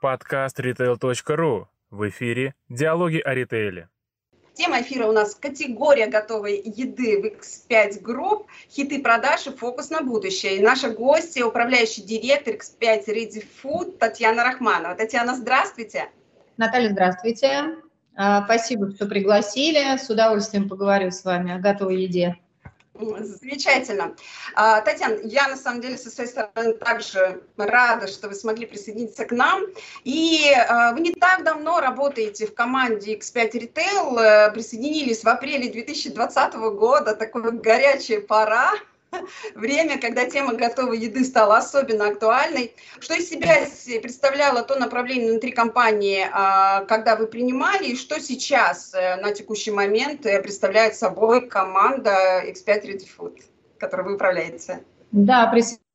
Подкаст retail.ru. В эфире «Диалоги о ритейле». Тема эфира у нас категория готовой еды в X5 Group, хиты продаж и фокус на будущее. И наша гостья, управляющий директор X5 Ready Food Татьяна Рахманова. Татьяна, здравствуйте. Наталья, здравствуйте. А, спасибо, что пригласили. С удовольствием поговорю с вами о готовой еде. Замечательно. А, Татьяна, я на самом деле со своей стороны также рада, что вы смогли присоединиться к нам. И а, вы не так давно работаете в команде X5 Retail, э, присоединились в апреле 2020 года, такой горячая пора время, когда тема готовой еды стала особенно актуальной. Что из себя представляло то направление внутри компании, а, когда вы принимали, и что сейчас э, на текущий момент э, представляет собой команда X5 Ready Food, которой вы управляете? Да,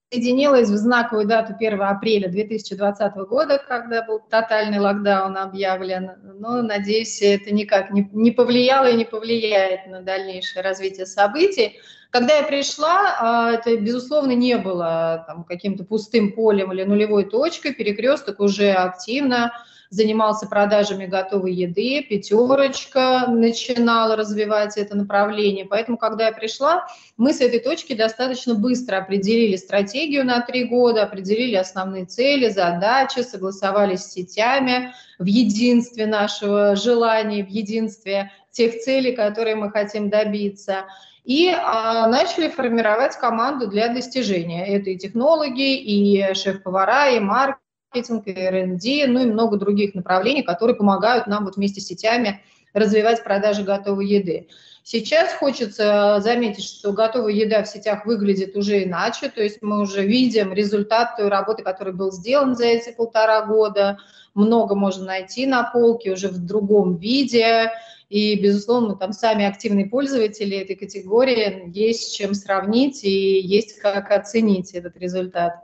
присоединилась в знаковую дату 1 апреля 2020 года, когда был тотальный локдаун объявлен. Но, надеюсь, это никак не, не повлияло и не повлияет на дальнейшее развитие событий. Когда я пришла, а, это, безусловно, не было там, каким-то пустым полем или нулевой точкой. Перекресток уже активно занимался продажами готовой еды, пятерочка начинала развивать это направление. Поэтому, когда я пришла, мы с этой точки достаточно быстро определили стратегию на три года, определили основные цели, задачи, согласовались с сетями в единстве нашего желания, в единстве тех целей, которые мы хотим добиться и а, начали формировать команду для достижения. Это и технологи, и шеф-повара, и маркетинг, и R&D, ну и много других направлений, которые помогают нам вот вместе с сетями развивать продажи готовой еды. Сейчас хочется заметить, что готовая еда в сетях выглядит уже иначе, то есть мы уже видим результат той работы, который был сделан за эти полтора года, много можно найти на полке уже в другом виде, и, безусловно, там сами активные пользователи этой категории есть с чем сравнить и есть как оценить этот результат.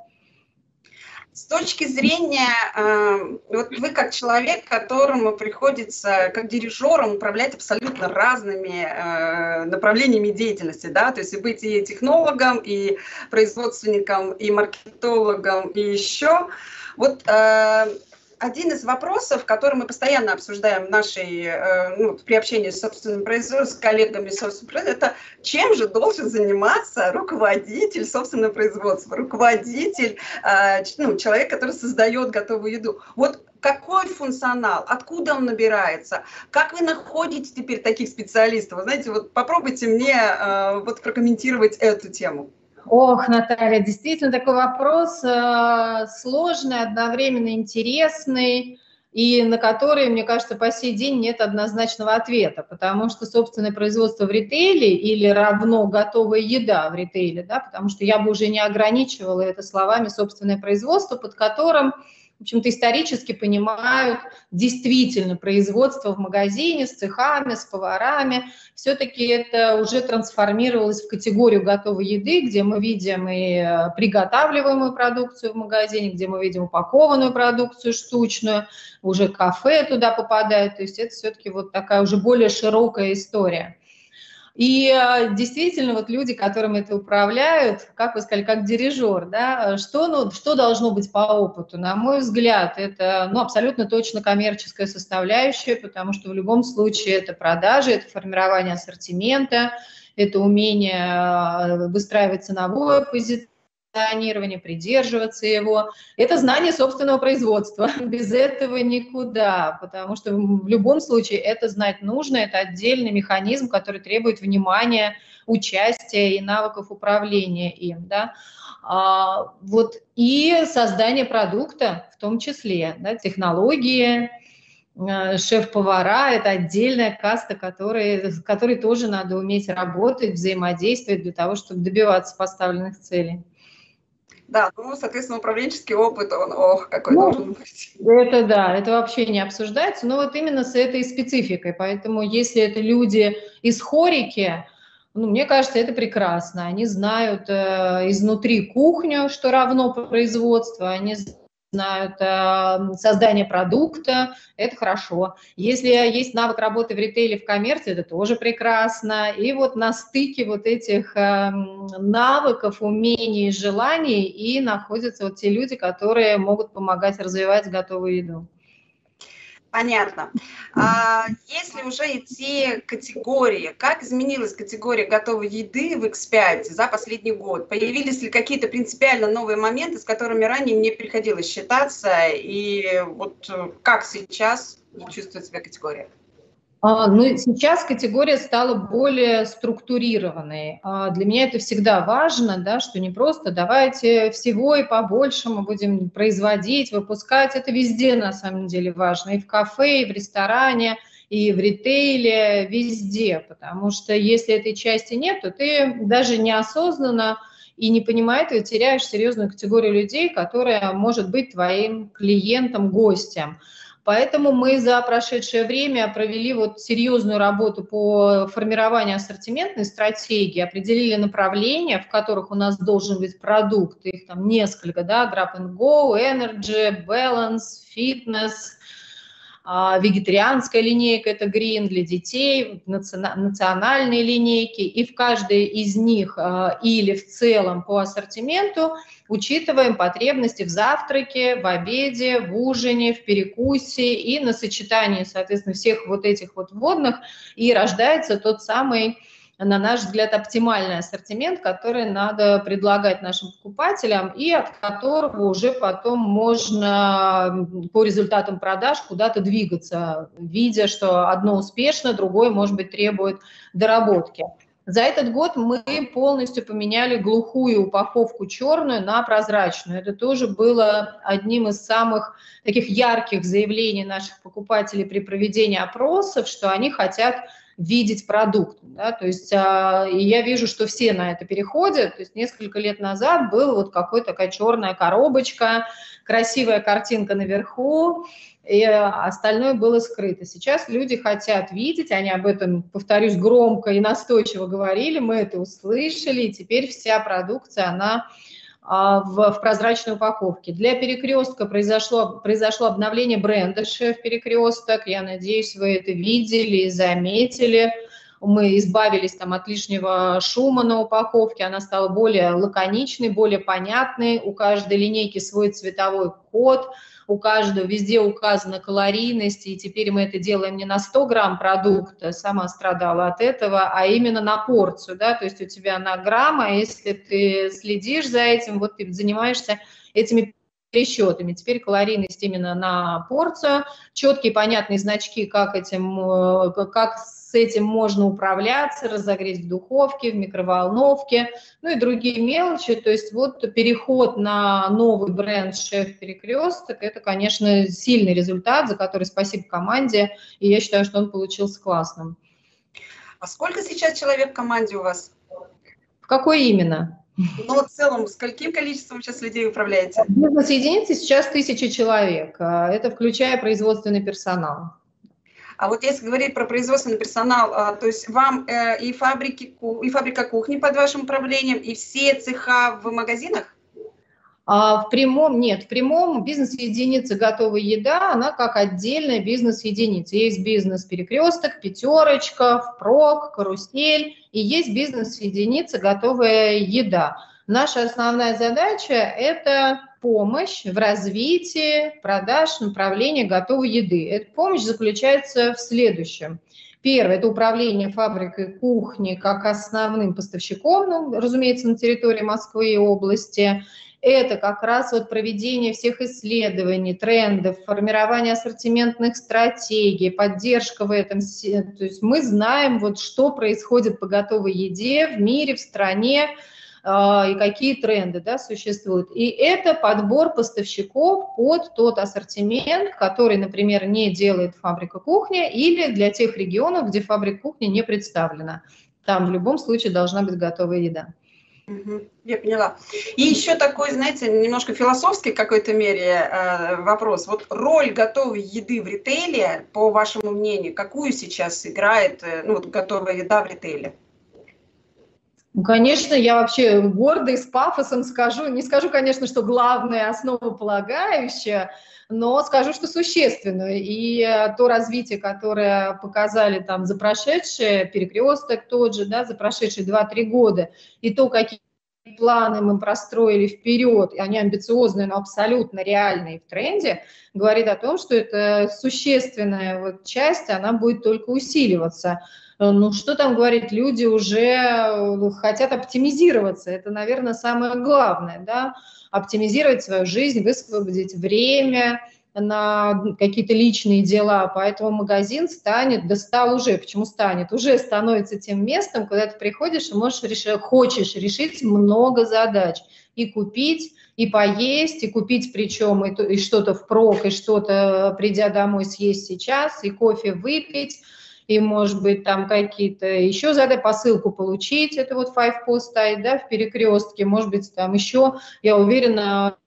С точки зрения, э, вот вы как человек, которому приходится, как дирижером, управлять абсолютно разными э, направлениями деятельности, да, то есть и быть и технологом, и производственником, и маркетологом, и еще. Вот э, один из вопросов, который мы постоянно обсуждаем в нашей, э, ну, при общении с собственным производством, с коллегами собственным это чем же должен заниматься руководитель собственного производства, руководитель, э, ну, человек, который создает готовую еду. Вот какой функционал, откуда он набирается, как вы находите теперь таких специалистов? Вы знаете, вот попробуйте мне э, вот прокомментировать эту тему. Ох, Наталья, действительно такой вопрос э, сложный, одновременно интересный, и на который, мне кажется, по сей день нет однозначного ответа, потому что собственное производство в ритейле или равно готовая еда в ритейле, да, потому что я бы уже не ограничивала это словами собственное производство, под которым в общем-то, исторически понимают действительно производство в магазине с цехами, с поварами. Все-таки это уже трансформировалось в категорию готовой еды, где мы видим и э, приготавливаемую продукцию в магазине, где мы видим упакованную продукцию штучную, уже кафе туда попадает. То есть это все-таки вот такая уже более широкая история. И э, действительно, вот люди, которым это управляют, как вы сказали, как дирижер, да, что, ну, что должно быть по опыту? На мой взгляд, это ну, абсолютно точно коммерческая составляющая, потому что в любом случае это продажи, это формирование ассортимента, это умение э, выстраивать ценовое позиционирование, позиционирования, придерживаться его. Это знание собственного производства. Без этого никуда, потому что в любом случае это знать нужно, это отдельный механизм, который требует внимания, участия и навыков управления им. Да? А, вот, и создание продукта в том числе, да, технологии, э, шеф-повара – это отдельная каста, которой, с которой тоже надо уметь работать, взаимодействовать для того, чтобы добиваться поставленных целей. Да, ну, соответственно, управленческий опыт, он, ох, какой ну, должен быть. Это да, это вообще не обсуждается, но вот именно с этой спецификой. Поэтому если это люди из хорики, ну, мне кажется, это прекрасно. Они знают э, изнутри кухню, что равно производство, они знают э, создание продукта, это хорошо. Если есть навык работы в ритейле, в коммерции, это тоже прекрасно. И вот на стыке вот этих э, навыков, умений, желаний и находятся вот те люди, которые могут помогать развивать готовую еду. Понятно. А если уже идти категории, как изменилась категория готовой еды в X5 за последний год? Появились ли какие-то принципиально новые моменты, с которыми ранее не приходилось считаться? И вот как сейчас чувствует себя категория? А, ну, сейчас категория стала более структурированной. А, для меня это всегда важно, да, что не просто давайте всего и побольше мы будем производить, выпускать. Это везде на самом деле важно. И в кафе, и в ресторане, и в ритейле, везде. Потому что если этой части нет, то ты даже неосознанно и не понимая этого, теряешь серьезную категорию людей, которая может быть твоим клиентом, гостем. Поэтому мы за прошедшее время провели вот серьезную работу по формированию ассортиментной стратегии, определили направления, в которых у нас должен быть продукт, их там несколько, да, Grab and Go, Energy, Balance, Fitness, вегетарианская линейка – это green для детей, национальные линейки, и в каждой из них а, или в целом по ассортименту учитываем потребности в завтраке, в обеде, в ужине, в перекусе и на сочетании, соответственно, всех вот этих вот вводных, и рождается тот самый на наш взгляд, оптимальный ассортимент, который надо предлагать нашим покупателям и от которого уже потом можно по результатам продаж куда-то двигаться, видя, что одно успешно, другое, может быть, требует доработки. За этот год мы полностью поменяли глухую упаковку черную на прозрачную. Это тоже было одним из самых таких ярких заявлений наших покупателей при проведении опросов, что они хотят видеть продукт. Да? То есть а, и я вижу, что все на это переходят. То есть несколько лет назад был вот какой-то такая черная коробочка, красивая картинка наверху, и остальное было скрыто. Сейчас люди хотят видеть, они об этом, повторюсь, громко и настойчиво говорили, мы это услышали, и теперь вся продукция, она в, в прозрачной упаковке. Для перекрестка произошло, произошло обновление бренда «Шеф Перекресток». Я надеюсь, вы это видели и заметили. Мы избавились там от лишнего шума на упаковке, она стала более лаконичной, более понятной. У каждой линейки свой цветовой код – у каждого везде указана калорийность, и теперь мы это делаем не на 100 грамм продукта, сама страдала от этого, а именно на порцию, да, то есть у тебя на грамм, а если ты следишь за этим, вот ты занимаешься этими пересчетами. Теперь калорийность именно на порцию, четкие понятные значки, как, этим, э, как с этим можно управляться, разогреть в духовке, в микроволновке, ну и другие мелочи. То есть вот переход на новый бренд «Шеф Перекресток» – это, конечно, сильный результат, за который спасибо команде, и я считаю, что он получился классным. А сколько сейчас человек в команде у вас? В какой именно? Ну, в целом, с каким количеством сейчас людей управляете? Бизнес-единицы сейчас тысяча человек. А, это включая производственный персонал. А вот если говорить про производственный персонал, а, то есть вам э, и, фабрики, и фабрика кухни под вашим управлением, и все цеха в магазинах? А в прямом нет, в прямом бизнес-единица готовая еда, она как отдельная бизнес-единица. Есть бизнес-перекресток, пятерочка, впрок, карусель, и есть бизнес-единица готовая еда. Наша основная задача – это помощь в развитии продаж направления готовой еды. Эта помощь заключается в следующем. Первое – это управление фабрикой кухни как основным поставщиком, ну, разумеется, на территории Москвы и области – это как раз вот проведение всех исследований, трендов, формирование ассортиментных стратегий, поддержка в этом. То есть мы знаем, вот, что происходит по готовой еде в мире, в стране, и какие тренды да, существуют. И это подбор поставщиков под тот ассортимент, который, например, не делает фабрика кухни или для тех регионов, где фабрика кухни не представлена. Там в любом случае должна быть готовая еда. Я поняла. И еще такой, знаете, немножко философский в какой-то мере э, вопрос. Вот роль готовой еды в ритейле, по вашему мнению, какую сейчас играет э, ну, вот, готовая еда в ритейле? Ну, конечно, я вообще гордо и с пафосом скажу, не скажу, конечно, что главное, основополагающее, но скажу, что существенную. И э, то развитие, которое показали там за прошедшие, перекресток тот же, да, за прошедшие 2-3 года, и то, какие планы мы простроили вперед, и они амбициозные, но абсолютно реальные в тренде, говорит о том, что это существенная вот часть, она будет только усиливаться. Ну, что там говорить, люди уже э, хотят оптимизироваться, это, наверное, самое главное, да, оптимизировать свою жизнь, высвободить время, на какие-то личные дела, поэтому магазин станет, да стал уже, почему станет, уже становится тем местом, куда ты приходишь и можешь решить, хочешь решить много задач, и купить, и поесть, и купить причем и, и что-то впрок, и что-то, придя домой, съесть сейчас, и кофе выпить, и, может быть, там какие-то еще задать, посылку получить, это вот Five Post стоит, да, в перекрестке, может быть, там еще, я уверена,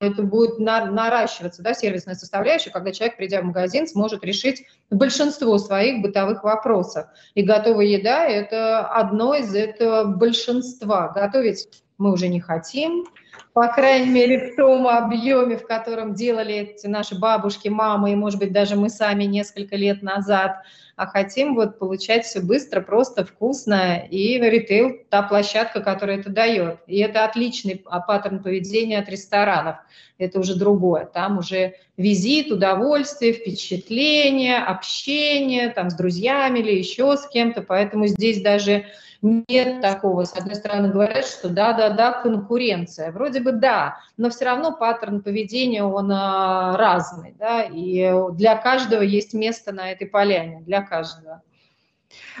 это будет наращиваться, да, сервисная составляющая, когда человек, придя в магазин, сможет решить большинство своих бытовых вопросов. И готовая еда – это одно из этого большинства. Готовить мы уже не хотим, по крайней мере, в том объеме, в котором делали эти наши бабушки, мамы и, может быть, даже мы сами несколько лет назад, а хотим вот получать все быстро, просто, вкусно, и ритейл – та площадка, которая это дает. И это отличный паттерн поведения от ресторанов. Это уже другое. Там уже визит, удовольствие, впечатление, общение там, с друзьями или еще с кем-то. Поэтому здесь даже нет такого. С одной стороны, говорят, что да-да-да, конкуренция. Вроде бы да, но все равно паттерн поведения, он а, разный, да, и для каждого есть место на этой поляне, для каждого.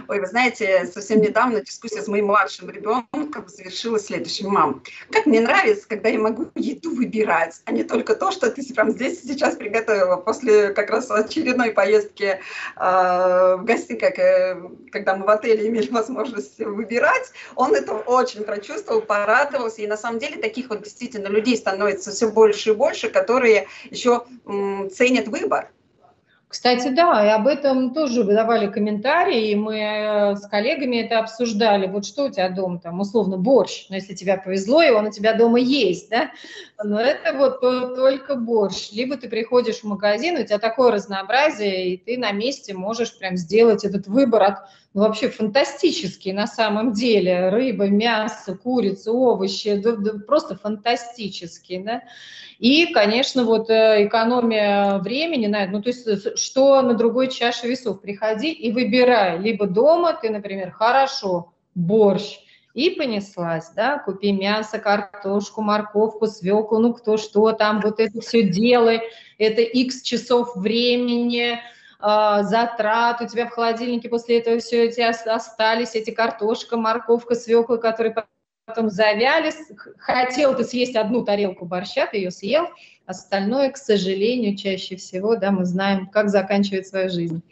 Ой, вы знаете, совсем недавно дискуссия с моим младшим ребенком завершилась следующим. Мам, как мне нравится, когда я могу еду выбирать, а не только то, что ты прям здесь сейчас приготовила. После как раз очередной поездки э, в гости, как, э, когда мы в отеле имели возможность выбирать, он это очень прочувствовал, порадовался. И на самом деле таких вот действительно людей становится все больше и больше, которые еще м, ценят выбор кстати, да, и об этом тоже выдавали комментарии, и мы э, с коллегами это обсуждали. Вот что у тебя дома, там, условно, борщ, но если тебе повезло, и он у тебя дома есть, да, но это вот только борщ. Либо ты приходишь в магазин, у тебя такое разнообразие, и ты на месте можешь прям сделать этот выбор от, ну, вообще фантастический на самом деле. Рыба, мясо, курица, овощи, да, да, просто фантастический, да. И, конечно, вот э, экономия времени, ну, то есть что на другой чаше весов, приходи и выбирай, либо дома ты, например, хорошо, борщ, и понеслась, да, купи мясо, картошку, морковку, свеклу, ну кто что там, вот это все делай, это x часов времени, э, затрат, у тебя в холодильнике после этого все эти остались, эти картошка, морковка, свекла, которые потом завяли, хотел ты съесть одну тарелку борща, ты ее съел, остальное, к сожалению, чаще всего, да, мы знаем, как заканчивает свою жизнь.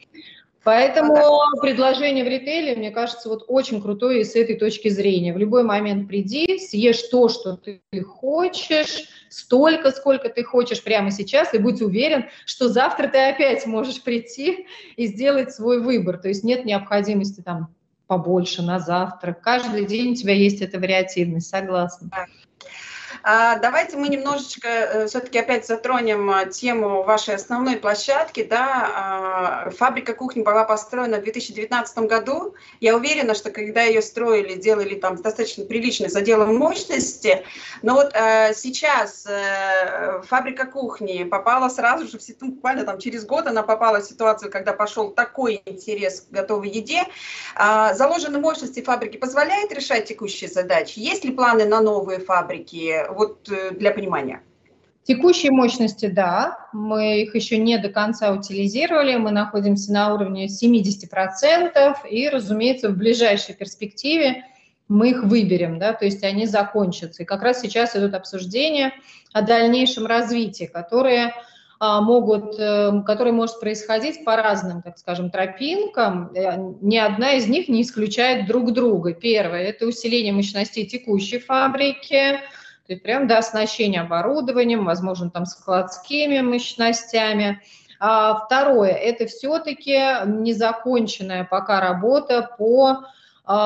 Поэтому предложение в ритейле, мне кажется, вот очень крутое и с этой точки зрения. В любой момент приди, съешь то, что ты хочешь, столько, сколько ты хочешь прямо сейчас, и будь уверен, что завтра ты опять можешь прийти и сделать свой выбор. То есть нет необходимости там побольше на завтрак. Каждый день у тебя есть эта вариативность, согласна. А, давайте мы немножечко э, все-таки опять затронем э, тему вашей основной площадки. Да? А, фабрика кухни была построена в 2019 году. Я уверена, что когда ее строили, делали там достаточно приличный заделом мощности. Но вот э, сейчас фабрика кухни попала сразу же, в, буквально там через год она попала в ситуацию, когда пошел такой интерес к готовой еде. А, заложенные мощности фабрики позволяет решать текущие задачи? Есть ли планы на новые фабрики? Вот э, для понимания. Текущие мощности, да, мы их еще не до конца утилизировали, мы находимся на уровне 70%, и, разумеется, в ближайшей перспективе мы их выберем, да, то есть они закончатся. И как раз сейчас идут обсуждения о дальнейшем развитии, которые а, могут, э, которые может происходить по разным, так скажем, тропинкам. Э, ни одна из них не исключает друг друга. Первое – это усиление мощностей текущей фабрики – то есть прям до оснащения оборудованием, возможно, там складскими мощностями. А второе, это все-таки незаконченная пока работа по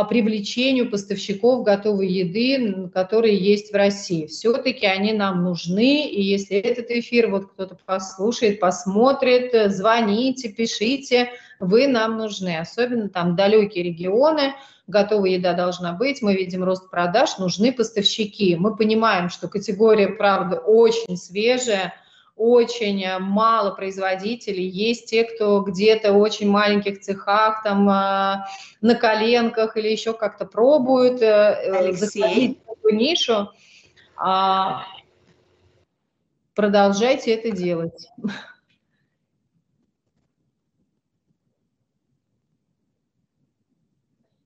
привлечению поставщиков готовой еды, которые есть в России. Все-таки они нам нужны, и если этот эфир вот кто-то послушает, посмотрит, звоните, пишите, вы нам нужны. Особенно там далекие регионы, готовая еда должна быть, мы видим рост продаж, нужны поставщики. Мы понимаем, что категория, правда, очень свежая, очень мало производителей, есть те, кто где-то в очень маленьких цехах, там а, на коленках или еще как-то пробуют э, в эту нишу. А, продолжайте это делать.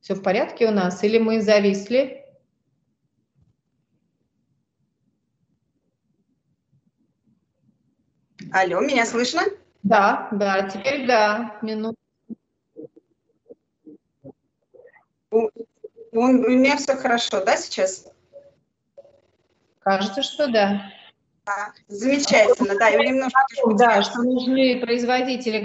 Все в порядке у нас? Или мы зависли? Алло, меня слышно? Да, да, теперь да, минут. У, у меня все хорошо, да, сейчас? Кажется, что да. А, замечательно, да, я немножко... Да, что нужны производители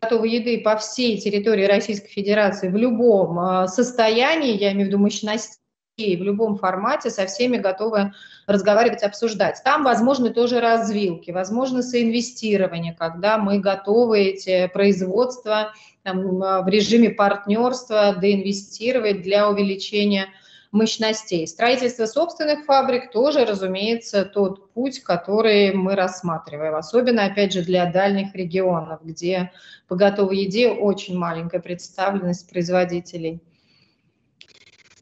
готовой еды по всей территории Российской Федерации в любом а, состоянии, я имею в виду мощности, в любом формате со всеми готовы разговаривать, обсуждать. Там возможны тоже развилки, возможно соинвестирование, когда мы готовы эти производства там, а, в режиме партнерства доинвестировать для увеличения мощностей. Строительство собственных фабрик тоже, разумеется, тот путь, который мы рассматриваем, особенно, опять же, для дальних регионов, где по готовой еде очень маленькая представленность производителей.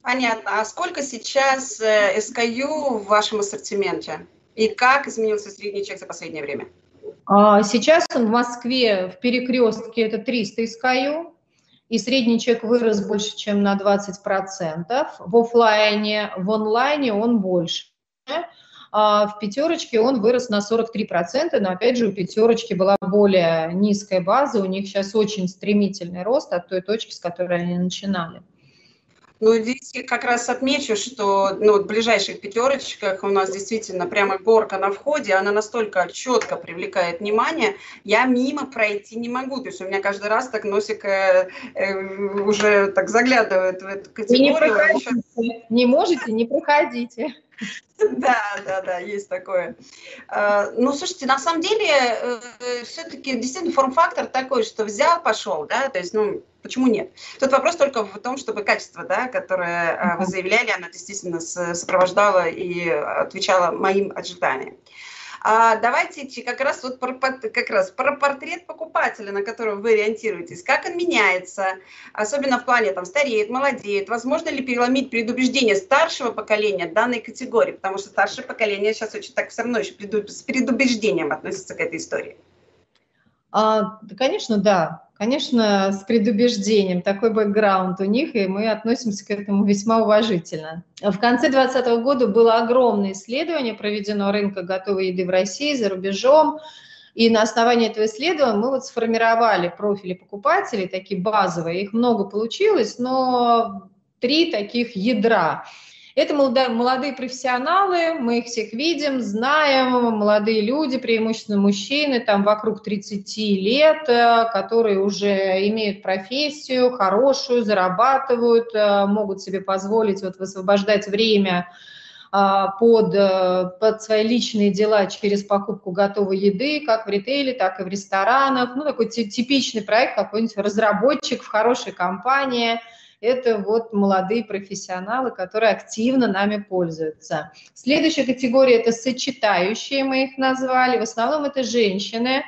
Понятно. А сколько сейчас э, SKU в вашем ассортименте? И как изменился средний чек за последнее время? А, сейчас в Москве в перекрестке это 300 SKU, и средний чек вырос больше, чем на 20%. В офлайне, в онлайне он больше. А в пятерочке он вырос на 43%, но опять же у пятерочки была более низкая база, у них сейчас очень стремительный рост от той точки, с которой они начинали. Ну, здесь я как раз отмечу, что ну, в ближайших пятерочках у нас действительно прямо горка на входе, она настолько четко привлекает внимание, я мимо пройти не могу. То есть у меня каждый раз так носик э, э, уже так заглядывает в эту категорию. Не, еще... не можете, не проходите. Да, да, да, есть такое. А, ну, слушайте, на самом деле, э, все-таки действительно форм-фактор такой, что взял, пошел, да, то есть, ну, почему нет? Тут вопрос только в том, чтобы качество, да, которое вы заявляли, оно действительно сопровождало и отвечало моим ожиданиям. А давайте как раз вот про, как раз про портрет покупателя, на которого вы ориентируетесь. Как он меняется, особенно в плане там стареет, молодеет. Возможно ли переломить предубеждение старшего поколения данной категории? Потому что старшее поколение сейчас очень так все равно еще с предубеждением относится к этой истории. А, конечно, да. Конечно, с предубеждением. Такой бэкграунд у них, и мы относимся к этому весьма уважительно. В конце 2020 года было огромное исследование проведено рынка готовой еды в России, за рубежом. И на основании этого исследования мы вот сформировали профили покупателей, такие базовые. Их много получилось, но три таких ядра – это молодые профессионалы, мы их всех видим, знаем, молодые люди, преимущественно мужчины, там вокруг 30 лет, э, которые уже имеют профессию хорошую, зарабатывают, э, могут себе позволить вот высвобождать время э, под, под свои личные дела через покупку готовой еды, как в ритейле, так и в ресторанах. Ну, такой типичный проект, какой-нибудь разработчик в хорошей компании – это вот молодые профессионалы, которые активно нами пользуются. Следующая категория – это сочетающие, мы их назвали. В основном это женщины,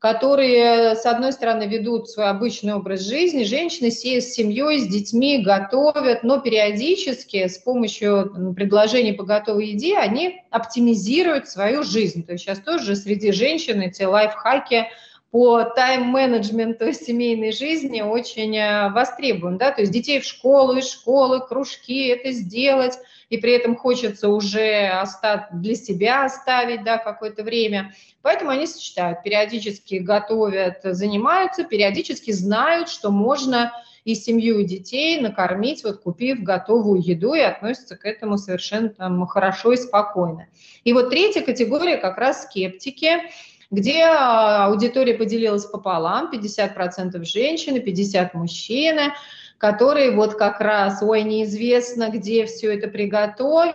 которые, с одной стороны, ведут свой обычный образ жизни, женщины с семьей, с детьми готовят, но периодически с помощью предложений по готовой еде они оптимизируют свою жизнь. То есть сейчас тоже среди женщин эти лайфхаки – по тайм-менеджменту семейной жизни очень э, востребован, да, то есть детей в школу, из школы, кружки, это сделать, и при этом хочется уже остать, для себя оставить, да, какое-то время, поэтому они сочетают, периодически готовят, занимаются, периодически знают, что можно и семью, и детей накормить, вот купив готовую еду, и относятся к этому совершенно там, хорошо и спокойно. И вот третья категория как раз скептики, где а, аудитория поделилась пополам, 50% женщины, 50% мужчины, которые вот как раз, ой, неизвестно, где все это приготовили,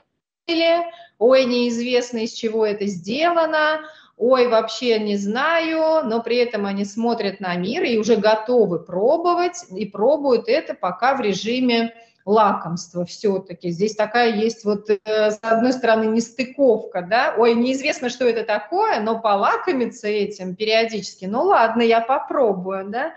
ой, неизвестно, из чего это сделано, ой, вообще не знаю, но при этом они смотрят на мир и уже готовы пробовать, и пробуют это пока в режиме лакомства все-таки. Здесь такая есть вот, э, с одной стороны, нестыковка, да, ой, неизвестно, что это такое, но полакомиться этим периодически, ну ладно, я попробую, да.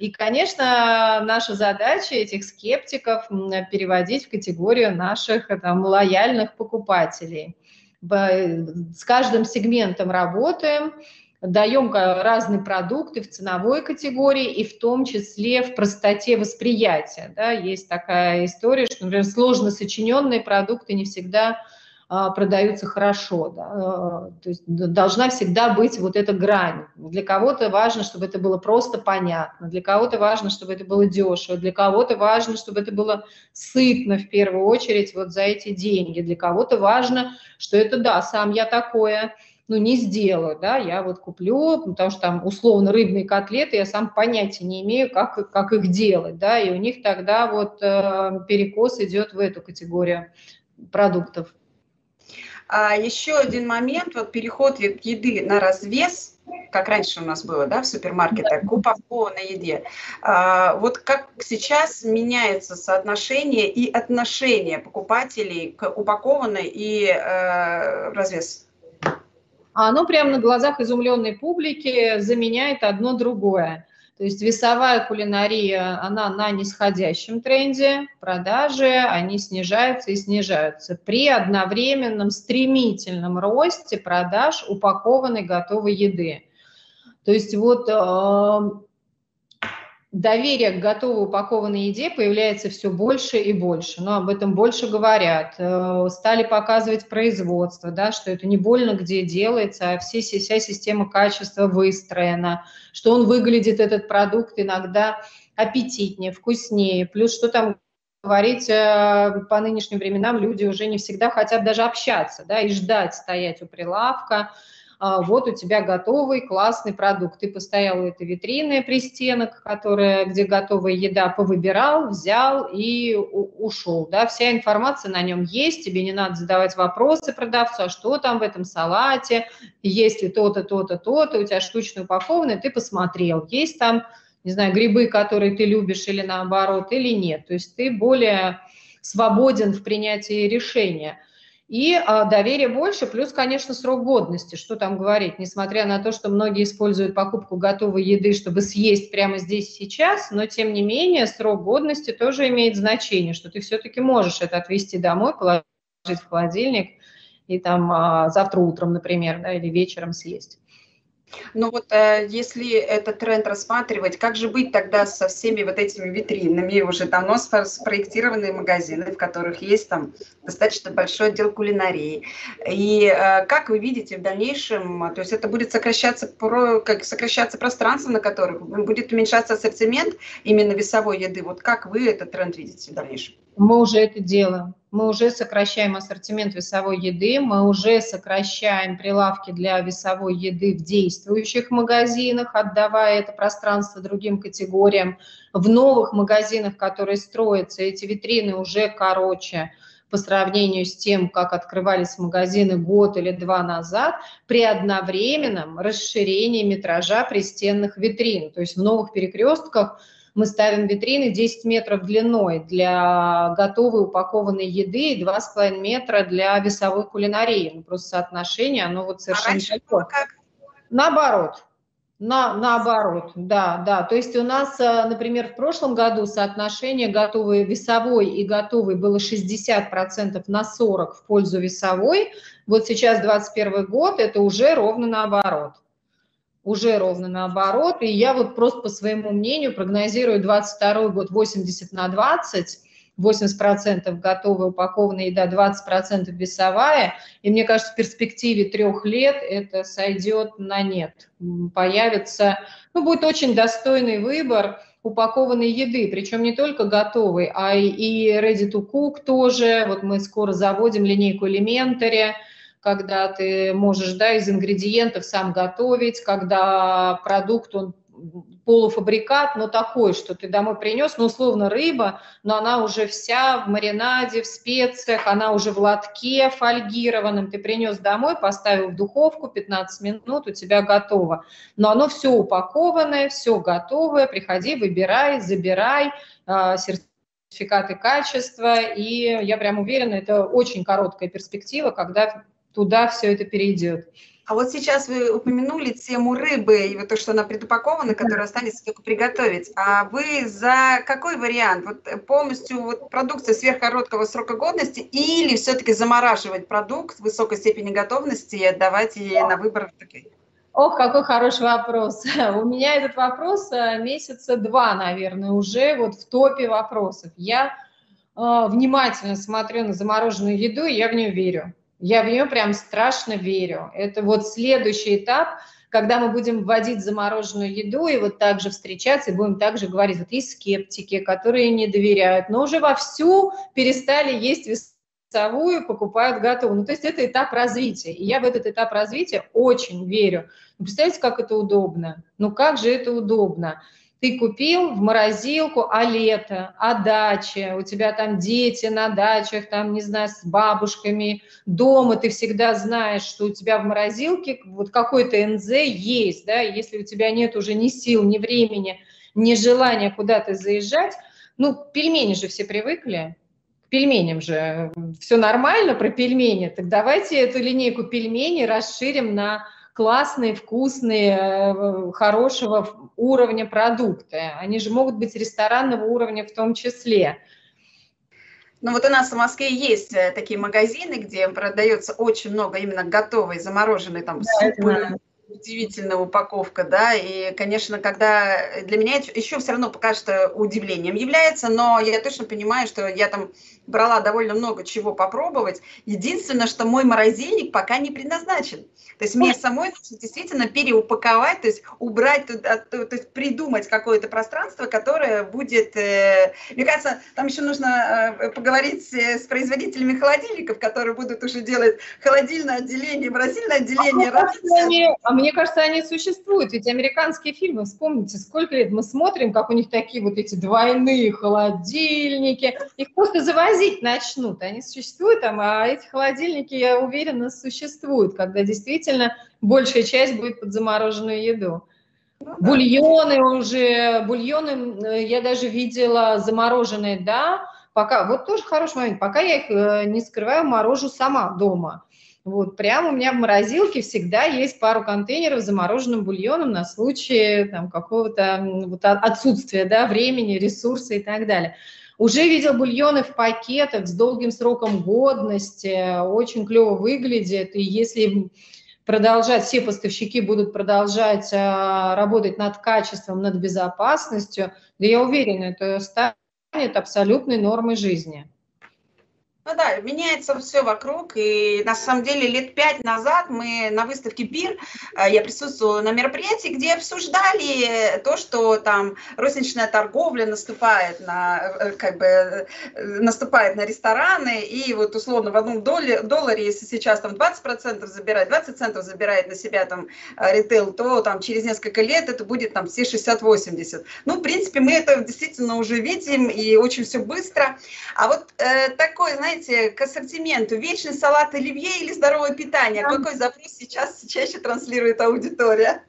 И, конечно, наша задача этих скептиков переводить в категорию наших там, лояльных покупателей. С каждым сегментом работаем, даем разные продукты в ценовой категории и в том числе в простоте восприятия. Да, есть такая история, что, например, сложно сочиненные продукты не всегда а, продаются хорошо. Да? А, то есть должна всегда быть вот эта грань. Для кого-то важно, чтобы это было просто понятно, для кого-то важно, чтобы это было дешево, для кого-то важно, чтобы это было сытно в первую очередь вот за эти деньги, для кого-то важно, что это да, сам я такое – ну, не сделаю, да, я вот куплю, потому что там условно рыбные котлеты, я сам понятия не имею, как, как их делать, да, и у них тогда вот э, перекос идет в эту категорию продуктов. А еще один момент, вот переход еды на развес, как раньше у нас было, да, в супермаркетах, к упакованной еде. А, вот как сейчас меняется соотношение и отношение покупателей к упакованной и э, развес? А оно прямо на глазах изумленной публики заменяет одно другое. То есть весовая кулинария, она на нисходящем тренде, продажи, они снижаются и снижаются при одновременном стремительном росте продаж упакованной готовой еды. То есть вот э, доверие к готовой упакованной еде появляется все больше и больше, но об этом больше говорят. Э, стали показывать производство, да, что это не больно где делается, а все, вся система качества выстроена, что он выглядит, этот продукт, иногда аппетитнее, вкуснее, плюс что там говорить, э, по нынешним временам люди уже не всегда хотят даже общаться, да, и ждать стоять у прилавка, вот у тебя готовый классный продукт. Ты постоял у этой витрины при стенах, которая, где готовая еда, повыбирал, взял и ушел. Да? Вся информация на нем есть, тебе не надо задавать вопросы продавцу, а что там в этом салате, есть ли то-то, то-то, то-то, у тебя штучно упакованное, ты посмотрел, есть там, не знаю, грибы, которые ты любишь или наоборот, или нет. То есть ты более свободен в принятии решения и а, доверие больше, плюс, конечно, срок годности, что там говорить, несмотря на то, что многие используют покупку готовой еды, чтобы съесть прямо здесь сейчас, но тем не менее срок годности тоже имеет значение, что ты все-таки можешь это отвезти домой, положить в холодильник и там а, завтра утром, например, да, или вечером съесть. Ну вот э, если этот тренд рассматривать, как же быть тогда со всеми вот этими витринами, уже давно спроектированные магазины, в которых есть там достаточно большой отдел кулинарии. И э, как вы видите в дальнейшем, то есть это будет сокращаться, про, как сокращаться пространство, на которых будет уменьшаться ассортимент именно весовой еды. Вот как вы этот тренд видите в дальнейшем? Мы уже это делаем. Мы уже сокращаем ассортимент весовой еды, мы уже сокращаем прилавки для весовой еды в действующих магазинах, отдавая это пространство другим категориям. В новых магазинах, которые строятся, эти витрины уже короче по сравнению с тем, как открывались магазины год или два назад, при одновременном расширении метража пристенных витрин. То есть в новых перекрестках – мы ставим витрины 10 метров длиной для готовой упакованной еды и 2,5 метра для весовой кулинарии. Ну, просто соотношение, оно вот совершенно а такое. Как? Наоборот. На, наоборот, да, да. То есть у нас, э, например, в прошлом году соотношение готовой весовой и готовой было 60% на 40 в пользу весовой. Вот сейчас 21 год, это уже ровно наоборот уже ровно наоборот. И я вот просто по своему мнению прогнозирую 22 год 80 на 20, 80% готовая упакованная еда, 20% весовая. И мне кажется, в перспективе трех лет это сойдет на нет. Появится, ну, будет очень достойный выбор упакованной еды, причем не только готовой, а и ready to cook тоже. Вот мы скоро заводим линейку Elementary, когда ты можешь да, из ингредиентов сам готовить, когда продукт, он полуфабрикат, но такой, что ты домой принес, ну, условно, рыба, но она уже вся в маринаде, в специях, она уже в лотке фольгированном, ты принес домой, поставил в духовку, 15 минут, у тебя готово. Но оно все упакованное, все готовое, приходи, выбирай, забирай, а, сертификаты качества, и я прям уверена, это очень короткая перспектива, когда туда все это перейдет. А вот сейчас вы упомянули тему рыбы, и вот то, что она предупакована, которая останется только приготовить. А вы за какой вариант? Вот полностью вот продукция сверхкороткого срока годности или все-таки замораживать продукт высокой степени готовности и отдавать ей на выбор? Ох, какой хороший вопрос. У меня этот вопрос э, месяца два, наверное, уже вот в топе вопросов. Я э, внимательно смотрю на замороженную еду, и я в нее верю. Я в нее прям страшно верю. Это вот следующий этап, когда мы будем вводить замороженную еду и вот так же встречаться, и будем также говорить, вот есть скептики, которые не доверяют, но уже вовсю перестали есть весовую, покупают готовую. Ну, то есть это этап развития. И я в этот этап развития очень верю. Представляете, как это удобно? Ну, как же это удобно? Ты купил в морозилку, а лето, а дача, у тебя там дети на дачах, там, не знаю, с бабушками, дома ты всегда знаешь, что у тебя в морозилке вот какой-то НЗ есть, да, если у тебя нет уже ни сил, ни времени, ни желания куда-то заезжать, ну, пельмени же все привыкли, к пельменям же все нормально про пельмени, так давайте эту линейку пельменей расширим на классные, вкусные, э, хорошего уровня продукты. Они же могут быть ресторанного уровня в том числе. Ну вот у нас в Москве есть э, такие магазины, где продается очень много именно готовой, замороженной там да, супы, удивительная упаковка, да, и, конечно, когда для меня еще все равно пока что удивлением является, но я точно понимаю, что я там брала довольно много чего попробовать. Единственное, что мой морозильник пока не предназначен. То есть мне самой нужно действительно переупаковать, то есть убрать туда, то, то есть придумать какое-то пространство, которое будет... Э, мне кажется, там еще нужно э, поговорить с производителями холодильников, которые будут уже делать холодильное отделение, морозильное отделение. А, мне кажется, они существуют. Ведь американские фильмы, вспомните, сколько лет мы смотрим, как у них такие вот эти двойные холодильники. Их просто завозить начнут. Они существуют там, а эти холодильники, я уверена, существуют, когда действительно большая часть будет под замороженную еду. Ну бульоны уже, бульоны я даже видела замороженные, да, пока, вот тоже хороший момент, пока я их э, не скрываю, морожу сама дома. Вот, прямо у меня в морозилке всегда есть пару контейнеров с замороженным бульоном на случай там, какого-то вот, отсутствия да, времени, ресурса и так далее. Уже видел бульоны в пакетах с долгим сроком годности, очень клево выглядит, и если продолжать, все поставщики будут продолжать а, работать над качеством, над безопасностью, да я уверена, это станет абсолютной нормой жизни. Ну да, меняется все вокруг, и на самом деле лет пять назад мы на выставке ПИР, э, я присутствовала на мероприятии, где обсуждали то, что там розничная торговля наступает на, э, как бы, э, наступает на рестораны, и вот условно в одном долларе, долларе если сейчас там 20% забирает, 20 центов забирает на себя там ритейл, то там через несколько лет это будет там все 60-80. Ну, в принципе, мы это действительно уже видим, и очень все быстро. А вот э, такой, знаете, знаете, к ассортименту, вечный салат оливье или здоровое питание? Какой запрос сейчас чаще транслирует аудитория?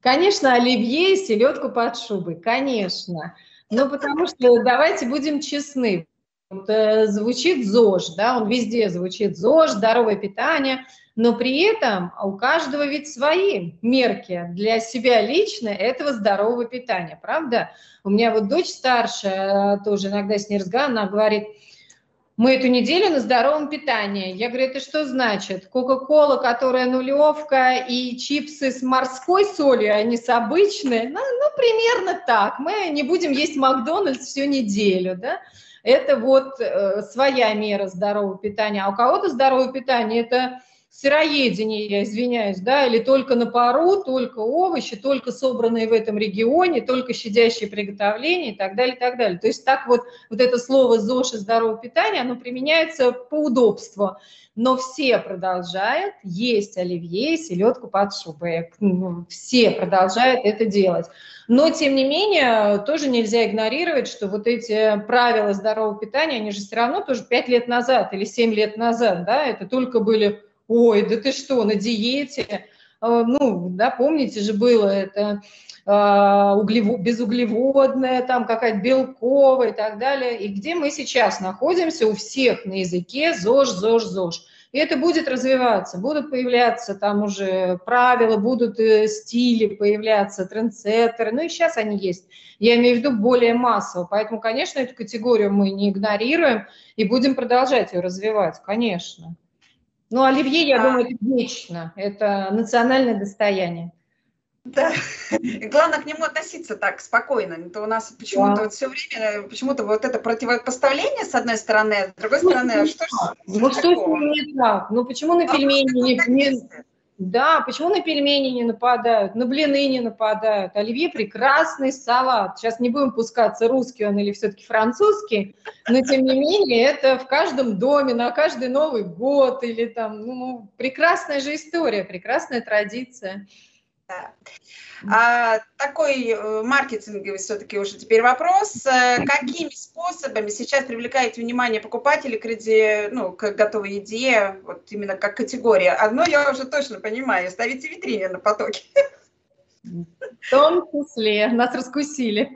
Конечно, оливье и селедку под шубой, конечно. Но потому что давайте будем честны. Вот, э, звучит ЗОЖ, да, он везде звучит ЗОЖ, здоровое питание, но при этом у каждого ведь свои мерки для себя лично этого здорового питания, правда? У меня вот дочь старшая, тоже иногда с ней разговариваю, она говорит, мы эту неделю на здоровом питании. Я говорю, это что значит? Кока-кола, которая нулевка, и чипсы с морской солью, а не с обычной? Ну, ну, примерно так. Мы не будем есть Макдональдс всю неделю, да? Это вот э, своя мера здорового питания. А у кого-то здоровое питание – это сыроедение, я извиняюсь, да, или только на пару, только овощи, только собранные в этом регионе, только щадящие приготовления и так далее, и так далее. То есть так вот, вот это слово ЗОЖ и здоровое питание, оно применяется по удобству но все продолжают есть оливье селедку под шубой. Все продолжают это делать. Но, тем не менее, тоже нельзя игнорировать, что вот эти правила здорового питания, они же все равно тоже 5 лет назад или 7 лет назад, да, это только были, ой, да ты что, на диете, а, ну, да, помните же было это а, углевод, безуглеводная, там какая-то белковая и так далее. И где мы сейчас находимся, у всех на языке ЗОЖ, ЗОЖ, ЗОЖ. И это будет развиваться, будут появляться там уже правила, будут э, стили появляться, трендсеттеры, ну и сейчас они есть. Я имею в виду более массово, поэтому, конечно, эту категорию мы не игнорируем и будем продолжать ее развивать, конечно. Ну, оливье, я а... думаю, это вечно, это национальное достояние. Да, и главное к нему относиться так спокойно. Это у нас почему-то да. вот все время, почему-то вот это противопоставление с одной стороны, а с другой ну, стороны, а что ж Ну что не так? Ну почему на пельмени не, не... Да, почему на пельмени не нападают, на блины не нападают? Оливье прекрасный салат. Сейчас не будем пускаться, русский он или все-таки французский, но тем не менее это в каждом доме, на каждый Новый год или там, ну, прекрасная же история, прекрасная традиция. Да. А, такой э, маркетинговый все-таки уже теперь вопрос. Э, какими способами сейчас привлекаете внимание покупателей к, еде, ну, к готовой еде, вот именно как категория? Одно я уже точно понимаю, ставите витрине на потоке. В том числе, нас раскусили.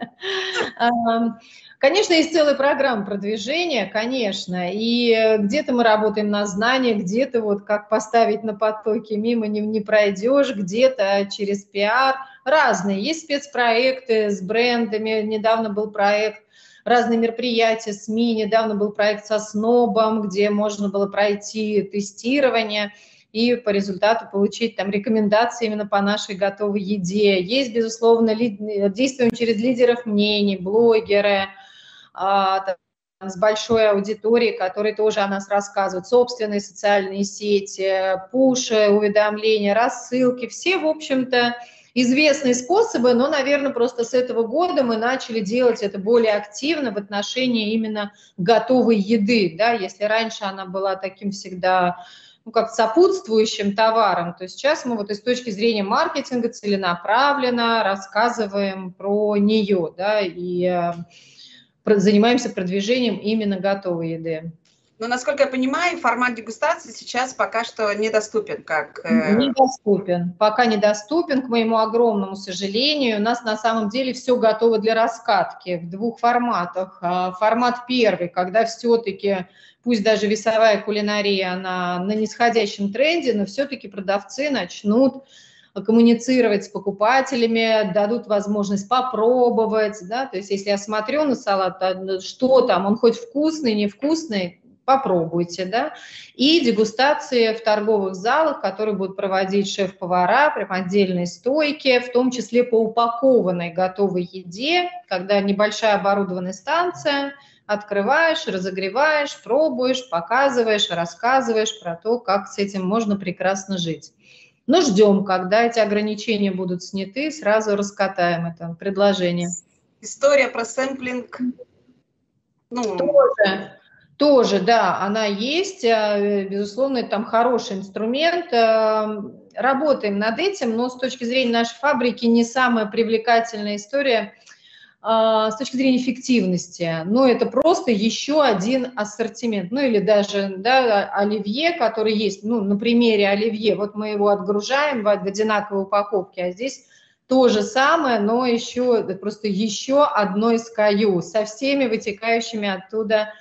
Конечно, есть целая программа продвижения, конечно, и где-то мы работаем на знания, где-то вот как поставить на потоке, мимо не, не пройдешь, где-то через пиар, разные. Есть спецпроекты с брендами, недавно был проект разные мероприятия, СМИ, недавно был проект со СНОБом, где можно было пройти тестирование и по результату получить там рекомендации именно по нашей готовой еде. Есть, безусловно, ли, действуем через лидеров мнений, блогеры, а, с большой аудиторией, которые тоже о нас рассказывают, собственные социальные сети, пуши, уведомления, рассылки, все, в общем-то, известные способы, но, наверное, просто с этого года мы начали делать это более активно в отношении именно готовой еды, да, если раньше она была таким всегда ну, как сопутствующим товаром, то сейчас мы вот из точки зрения маркетинга целенаправленно рассказываем про нее, да, и э, занимаемся продвижением именно готовой еды. Но, насколько я понимаю, формат дегустации сейчас пока что недоступен. Как... Э, недоступен. Пока недоступен, к моему огромному сожалению. У нас на самом деле все готово для раскатки в двух форматах. А, формат первый, когда все-таки, пусть даже весовая кулинария, она на нисходящем тренде, но все-таки продавцы начнут коммуницировать с покупателями, дадут возможность попробовать, да, то есть если я смотрю на салат, что там, он хоть вкусный, невкусный, попробуйте, да, и дегустации в торговых залах, которые будут проводить шеф-повара, прям отдельные стойки, в том числе по упакованной готовой еде, когда небольшая оборудованная станция, открываешь, разогреваешь, пробуешь, показываешь, рассказываешь про то, как с этим можно прекрасно жить. Но ждем, когда эти ограничения будут сняты, сразу раскатаем это предложение. История про сэмплинг. Ну... Тоже, тоже, да, она есть. Э, безусловно, там хороший инструмент. Э, работаем над этим, но с точки зрения нашей фабрики не самая привлекательная история – с точки зрения эффективности, ну, это просто еще один ассортимент, ну, или даже, да, оливье, который есть, ну, на примере оливье, вот мы его отгружаем в, одинаковой упаковке, а здесь то же самое, но еще, просто еще одно SKU со всеми вытекающими оттуда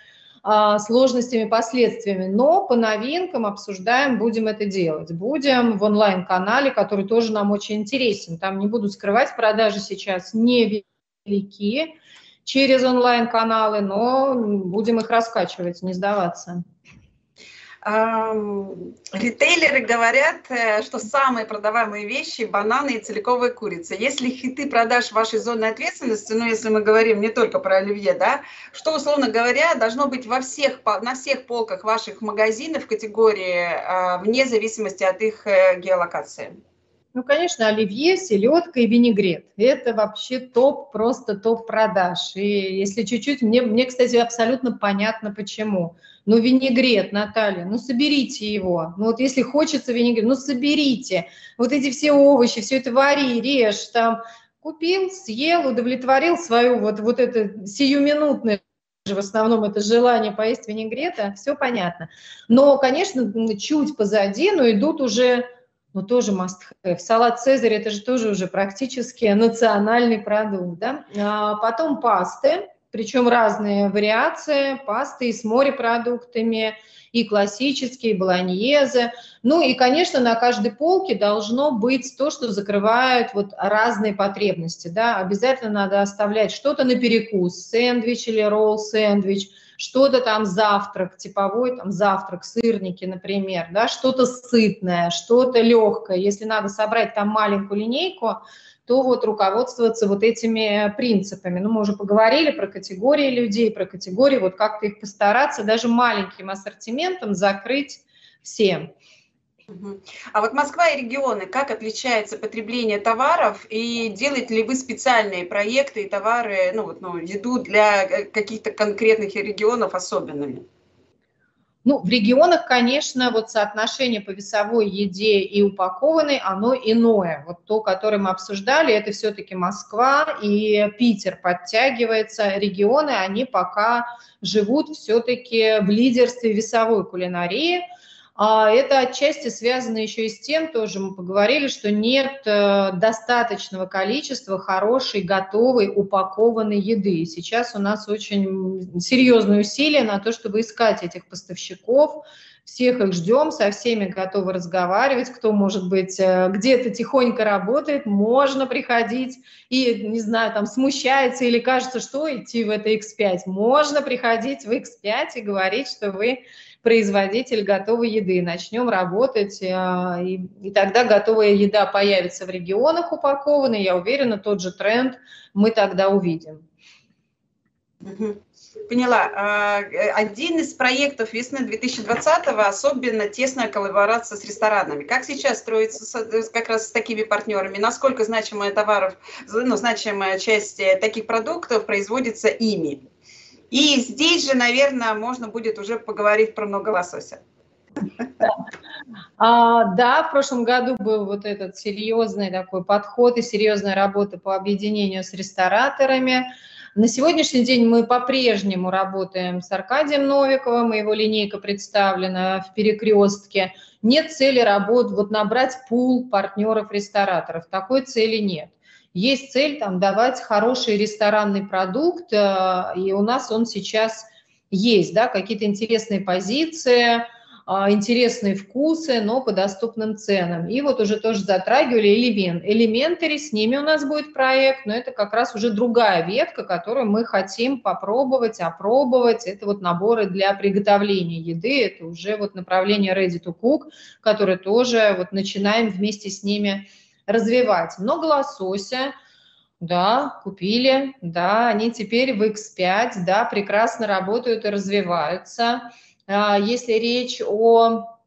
а, сложностями, последствиями. Но по новинкам обсуждаем, будем это делать. Будем в онлайн-канале, который тоже нам очень интересен. Там не буду скрывать продажи сейчас не велики через онлайн-каналы, но будем их раскачивать, не сдаваться. Ритейлеры говорят, э, что самые продаваемые вещи – бананы и целиковая курица. Если хиты продаж вашей зоны ответственности, ну, если мы говорим не только про оливье, да, что, условно говоря, должно быть во всех, на всех полках ваших магазинов категории, а, вне зависимости от их э, геолокации? Ну, конечно, оливье, селедка и винегрет. Это вообще топ, просто топ продаж. И если чуть-чуть, мне, мне, кстати, абсолютно понятно, почему. Ну, винегрет, Наталья, ну, соберите его. Ну, вот если хочется винегрет, ну, соберите. Вот эти все овощи, все это вари, режь, там, купил, съел, удовлетворил свою вот, вот это сиюминутное в основном это желание поесть винегрета, все понятно. Но, конечно, чуть позади, но идут уже ну, тоже must have. Салат Цезарь – это же тоже уже практически национальный продукт, да. А потом пасты, причем разные вариации, пасты и с морепродуктами, и классические, и болоньезе. Ну и, конечно, на каждой полке должно быть то, что закрывает вот разные потребности, да. Обязательно надо оставлять что-то на перекус, сэндвич или ролл-сэндвич – что-то там завтрак, типовой там завтрак, сырники, например, да, что-то сытное, что-то легкое. Если надо собрать там маленькую линейку, то вот руководствоваться вот этими принципами. Ну, мы уже поговорили про категории людей, про категории, вот как-то их постараться даже маленьким ассортиментом закрыть всем. А вот Москва и регионы, как отличается потребление товаров и делаете ли вы специальные проекты и товары, ну вот, ну, еду для э, каких-то конкретных регионов особенными? Ну, в регионах, конечно, вот соотношение по весовой еде и упакованной, оно иное. Вот то, которое мы обсуждали, это все-таки Москва и Питер подтягивается. Регионы, они пока живут все-таки в лидерстве весовой кулинарии – а это отчасти связано еще и с тем, тоже мы поговорили, что нет э, достаточного количества хорошей, готовой, упакованной еды. Сейчас у нас очень серьезные усилия на то, чтобы искать этих поставщиков, всех их ждем, со всеми готовы разговаривать, кто, может быть, э, где-то тихонько работает, можно приходить и, не знаю, там смущается или кажется, что идти в это X5. Можно приходить в X5 и говорить, что вы производитель готовой еды. Начнем работать, э, и, и тогда готовая еда появится в регионах упакованной. Я уверена, тот же тренд мы тогда увидим. Поняла. А, один из проектов весны 2020-го особенно тесная коллаборация с ресторанами. Как сейчас строится как раз с такими партнерами? Насколько значимая товаров, ну, значимая часть э, таких продуктов производится ими? И здесь же, наверное, можно будет уже поговорить про много лосося. А, да, в прошлом году был вот этот серьезный такой подход и серьезная работа по объединению с рестораторами. На сегодняшний день мы по-прежнему работаем с Аркадием Новиковым, его линейка представлена в перекрестке. Нет цели работать, вот набрать пул партнеров-рестораторов, такой цели нет. Есть цель там давать хороший ресторанный продукт, э, и у нас он сейчас есть, да, какие-то интересные позиции, а, интересные вкусы, но по доступным ценам. И вот уже тоже затрагивали элемент. Элементари, с ними у нас будет проект, но это как раз уже другая ветка, которую мы хотим попробовать, опробовать. Это вот наборы для приготовления еды, это уже вот направление Ready to Cook, которое тоже вот начинаем вместе с ними развивать. Много лосося, да, купили, да, они теперь в X5, да, прекрасно работают и развиваются. А, если речь о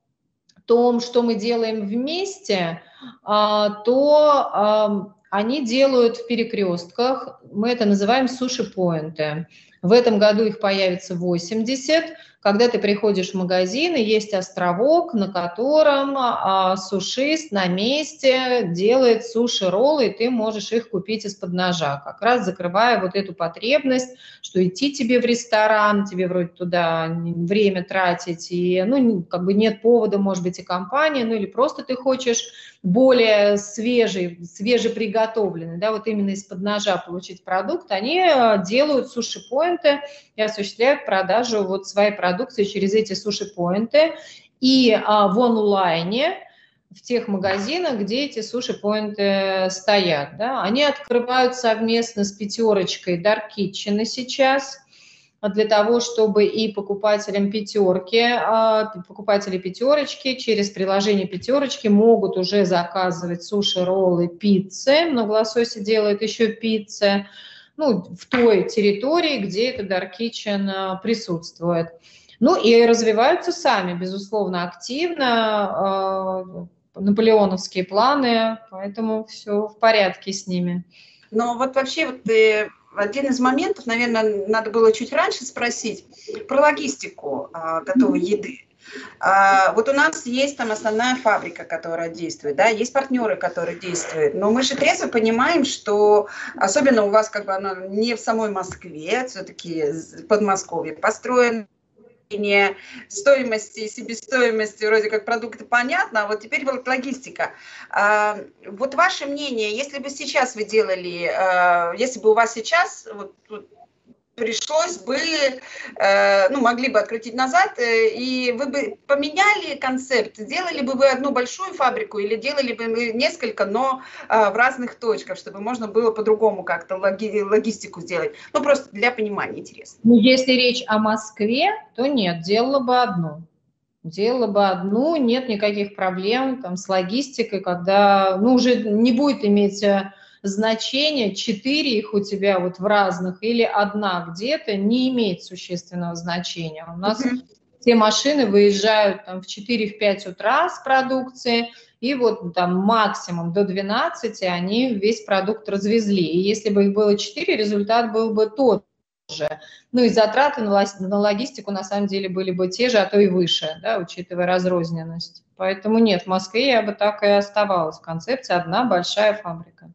том, что мы делаем вместе, а, то они делают в перекрестках, мы это называем суши-поинты. В этом году их появится 80, когда ты приходишь в магазин, и есть островок, на котором а, сушист на месте делает суши-роллы, и ты можешь их купить из-под ножа, как раз закрывая вот эту потребность, что идти тебе в ресторан, тебе вроде туда время тратить, и, ну, как бы нет повода, может быть, и компания, ну, или просто ты хочешь более свежий, свежеприготовленный, да, вот именно из-под ножа получить продукт, они а, делают суши-поинты и осуществляют продажу вот своей продукции через эти суши-поинты. И а, в онлайне, в тех магазинах, где эти суши-поинты стоят, да, они открывают совместно с пятерочкой Dark Kitchen сейчас – для того, чтобы и покупателям пятерки, а, покупатели пятерочки через приложение пятерочки могут уже заказывать суши, роллы, пиццы. Много лосося делает еще пиццы. Ну, в той территории, где это Dark Kitchen а, присутствует. Ну и развиваются сами, безусловно, активно, а, наполеоновские планы, поэтому все в порядке с ними. Но вот вообще вот э, один из моментов, наверное, надо было чуть раньше спросить про логистику а, готовой еды. А, вот у нас есть там основная фабрика, которая действует, да, есть партнеры, которые действуют, но мы же трезво понимаем, что особенно у вас как бы она не в самой Москве, все-таки Подмосковье построен стоимости и себестоимости вроде как продукта понятно, а вот теперь вот логистика. А, вот ваше мнение, если бы сейчас вы делали, а, если бы у вас сейчас вот, вот пришлось бы, э, ну, могли бы открутить назад, э, и вы бы поменяли концепт, сделали бы вы одну большую фабрику или делали бы несколько, но э, в разных точках, чтобы можно было по-другому как-то логи логистику сделать. Ну, просто для понимания интересно. Ну, если речь о Москве, то нет, делала бы одну. Делала бы одну, нет никаких проблем там с логистикой, когда, ну, уже не будет иметь значение, четыре их у тебя вот в разных или одна где-то, не имеет существенного значения. У нас mm-hmm. все машины выезжают там в 4-5 утра с продукции, и вот там максимум до 12 они весь продукт развезли. И если бы их было 4, результат был бы тот же. Ну и затраты на, на логистику на самом деле были бы те же, а то и выше, да, учитывая разрозненность. Поэтому нет, в Москве я бы так и оставалась. Концепция одна большая фабрика.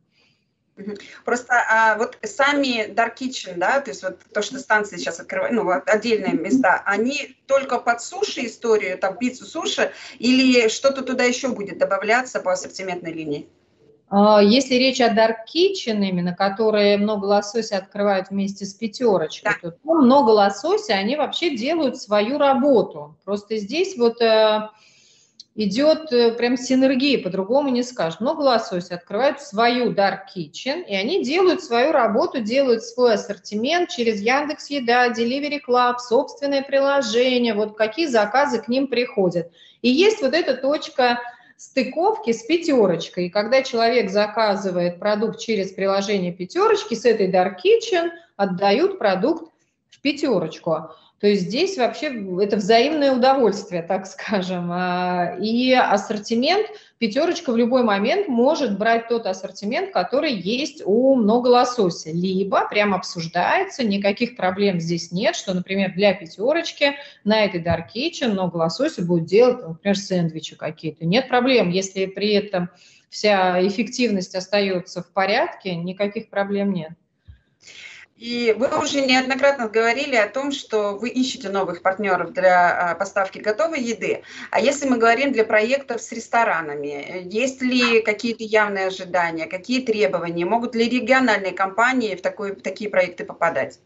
Просто а, вот сами Dark Kitchen, да, то есть вот то, что станции сейчас открывают, ну, вот отдельные места, они только под суши историю, там пиццу суши, или что-то туда еще будет добавляться по ассортиментной линии? А, если речь о Dark Kitchen именно, которые много лосося открывают вместе с пятерочкой, да. то много лосося, они вообще делают свою работу. Просто здесь вот э, идет э, прям синергия, по-другому не скажешь. Много лосося открывают свою Dark Kitchen, и они делают свою работу, делают свой ассортимент через Яндекс Еда, Delivery Club, собственное приложение, вот какие заказы к ним приходят. И есть вот эта точка стыковки с пятерочкой. И когда человек заказывает продукт через приложение пятерочки, с этой Dark Kitchen отдают продукт в пятерочку. То есть здесь вообще это взаимное удовольствие, так скажем. А, и ассортимент, пятерочка в любой момент может брать тот ассортимент, который есть у много лосося. Либо прям обсуждается, никаких проблем здесь нет, что, например, для пятерочки на этой Dark Kitchen много лосося будет делать, например, сэндвичи какие-то. Нет проблем, если при этом вся эффективность остается в порядке, никаких проблем нет. И вы уже неоднократно говорили о том, что вы ищете новых партнеров для а, поставки готовой еды. А если мы говорим для проектов с ресторанами, есть ли какие-то явные ожидания, какие требования? Могут ли региональные компании в, такой, в такие проекты попадать?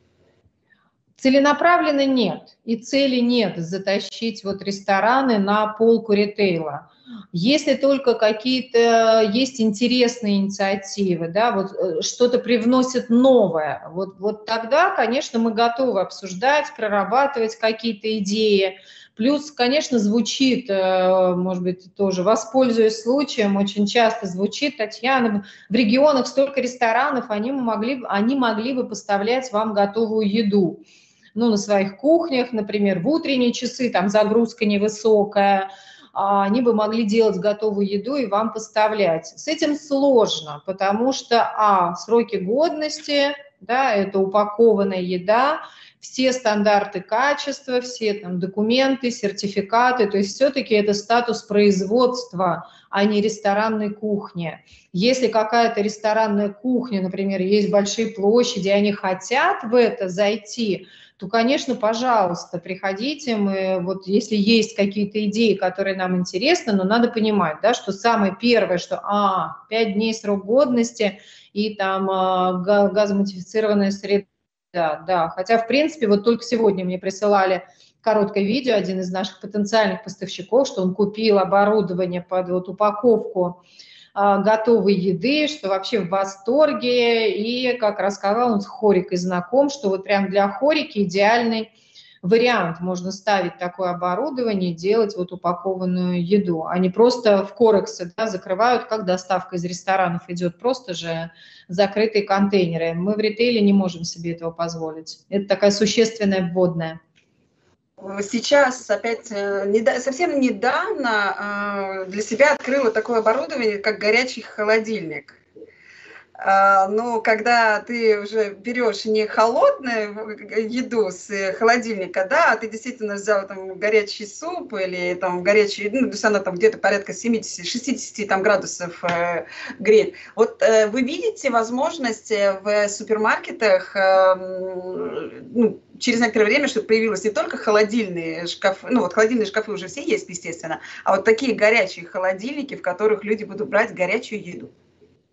Целенаправленно нет. И цели нет затащить вот рестораны на полку ритейла. Если только какие-то есть интересные инициативы, да, вот э, что-то привносит новое, вот, вот тогда, конечно, мы готовы обсуждать, прорабатывать какие-то идеи. Плюс, конечно, звучит, э, может быть, тоже воспользуясь случаем, очень часто звучит, Татьяна, в регионах столько ресторанов, они могли, они могли бы поставлять вам готовую еду. Ну, на своих кухнях, например, в утренние часы, там загрузка невысокая, они бы могли делать готовую еду и вам поставлять. С этим сложно, потому что, а, сроки годности, да, это упакованная еда, все стандарты качества, все там документы, сертификаты, то есть все-таки это статус производства, а не ресторанной кухни. Если какая-то ресторанная кухня, например, есть большие площади, они хотят в это зайти, то, конечно, пожалуйста, приходите. Мы, вот если есть какие-то идеи, которые нам интересны, но надо понимать, да, что самое первое, что, а, 5 дней срок годности и там а, газомодифицированная среда, да, хотя, в принципе, вот только сегодня мне присылали короткое видео, один из наших потенциальных поставщиков, что он купил оборудование под вот упаковку готовой еды, что вообще в восторге. И, как рассказал он с хорикой знаком, что вот прям для хорики идеальный вариант. Можно ставить такое оборудование делать вот упакованную еду. Они просто в корексе да, закрывают, как доставка из ресторанов идет, просто же закрытые контейнеры. Мы в ритейле не можем себе этого позволить. Это такая существенная вводная. Сейчас опять э, совсем недавно э, для себя открыла такое оборудование, как горячий холодильник. А, но когда ты уже берешь не холодную еду с холодильника, да, а ты действительно взял там горячий суп или там горячий, ну, то есть она там где-то порядка 70-60 там градусов э, греет. Вот э, вы видите возможности в супермаркетах, э, ну, через некоторое время, чтобы появилось не только холодильные шкафы, ну вот холодильные шкафы уже все есть, естественно, а вот такие горячие холодильники, в которых люди будут брать горячую еду.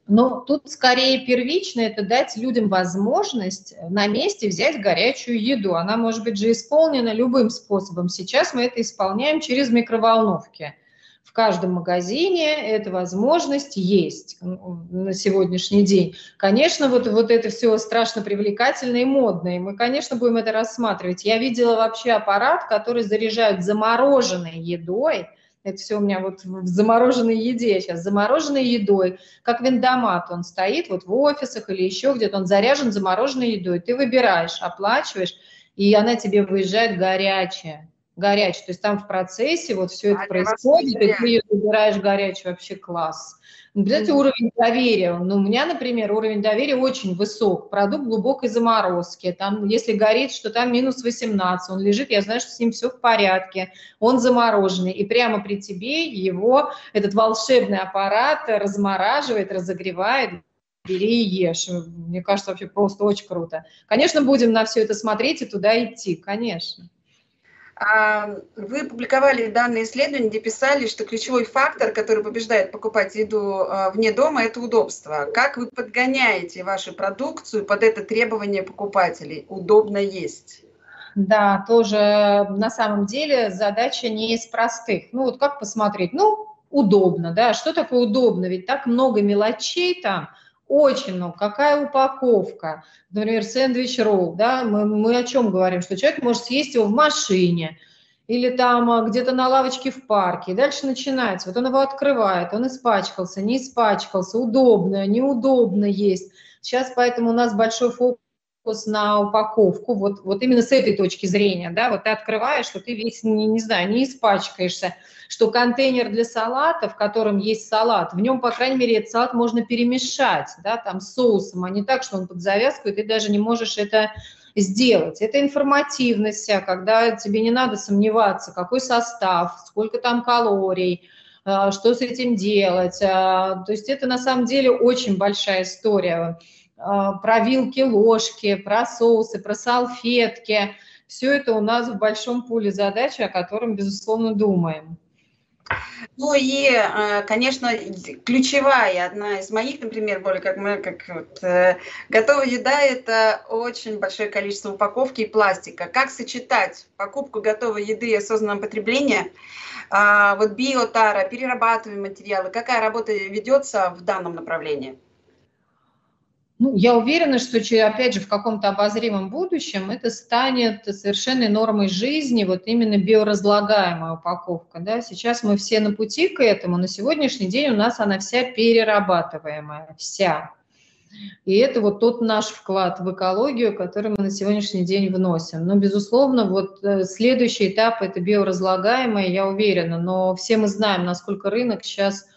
Но тут скорее первично это дать людям возможность на месте взять горячую еду. Она может быть же исполнена любым способом. Сейчас мы это исполняем через микроволновки. В каждом магазине эта возможность есть на сегодняшний день. Конечно, вот, вот это все страшно привлекательно и модно, и мы, конечно, будем это рассматривать. Я видела вообще аппарат, который заряжают замороженной едой, это все у меня вот в замороженной еде сейчас, замороженной едой, как виндомат он стоит вот в офисах или еще где-то, он заряжен замороженной едой. Ты выбираешь, оплачиваешь, и она тебе выезжает горячая горячая. То есть там в процессе вот все это а происходит, и ты ее выбираешь горячую, вообще класс. Ну, уровень доверия. Ну, у меня, например, уровень доверия очень высок. Продукт глубокой заморозки. Там, если горит, что там минус 18, он лежит, я знаю, что с ним все в порядке. Он замороженный. И прямо при тебе его, этот волшебный аппарат размораживает, разогревает, бери и ешь. Мне кажется, вообще просто очень круто. Конечно, будем на все это смотреть и туда идти, конечно. А, вы публиковали данные исследования, где писали, что ключевой фактор, который побеждает покупать еду а, вне дома, это удобство. Как вы подгоняете вашу продукцию под это требование покупателей? Удобно есть. Да, тоже на самом деле задача не из простых. Ну вот как посмотреть? Ну, удобно, да. Что такое удобно? Ведь так много мелочей там, очень много. Какая упаковка? Например, сэндвич-ролл, да, мы, мы о чем говорим? Что человек может съесть его в машине, или там а, где-то на лавочке в парке. И дальше начинается. Вот он его открывает, он испачкался, не испачкался, удобно, неудобно есть. Сейчас поэтому у нас большой фокус фокус на упаковку, вот, вот именно с этой точки зрения, да, вот ты открываешь, что ты весь, не, не знаю, не испачкаешься, что контейнер для салата, в котором есть салат, в нем, по крайней мере, этот салат можно перемешать, да, там соусом, а не так, что он под завязку, и ты даже не можешь это сделать. Это информативность, когда тебе не надо сомневаться, какой состав, сколько там калорий, а, что с этим делать. А, то есть это на самом деле очень большая история. А, про вилки, ложки, про соусы, про салфетки. Все это у нас в большом пуле задач, о котором, безусловно, думаем. Ну и, э, конечно, ключевая, одна из моих, например, более как мы, как вот, э, готовая еда – это очень большое количество упаковки и пластика. Как сочетать покупку готовой еды и осознанное потребление? А, вот биотара, перерабатываемые материалы, какая работа ведется в данном направлении? Ну, я уверена, что, опять же, в каком-то обозримом будущем это станет совершенной нормой жизни, вот именно биоразлагаемая упаковка. Да? Сейчас мы все на пути к этому, на сегодняшний день у нас она вся перерабатываемая, вся. И это вот тот наш вклад в экологию, который мы на сегодняшний день вносим. Но, безусловно, вот э, следующий этап – это биоразлагаемое, я уверена, но все мы знаем, насколько рынок сейчас –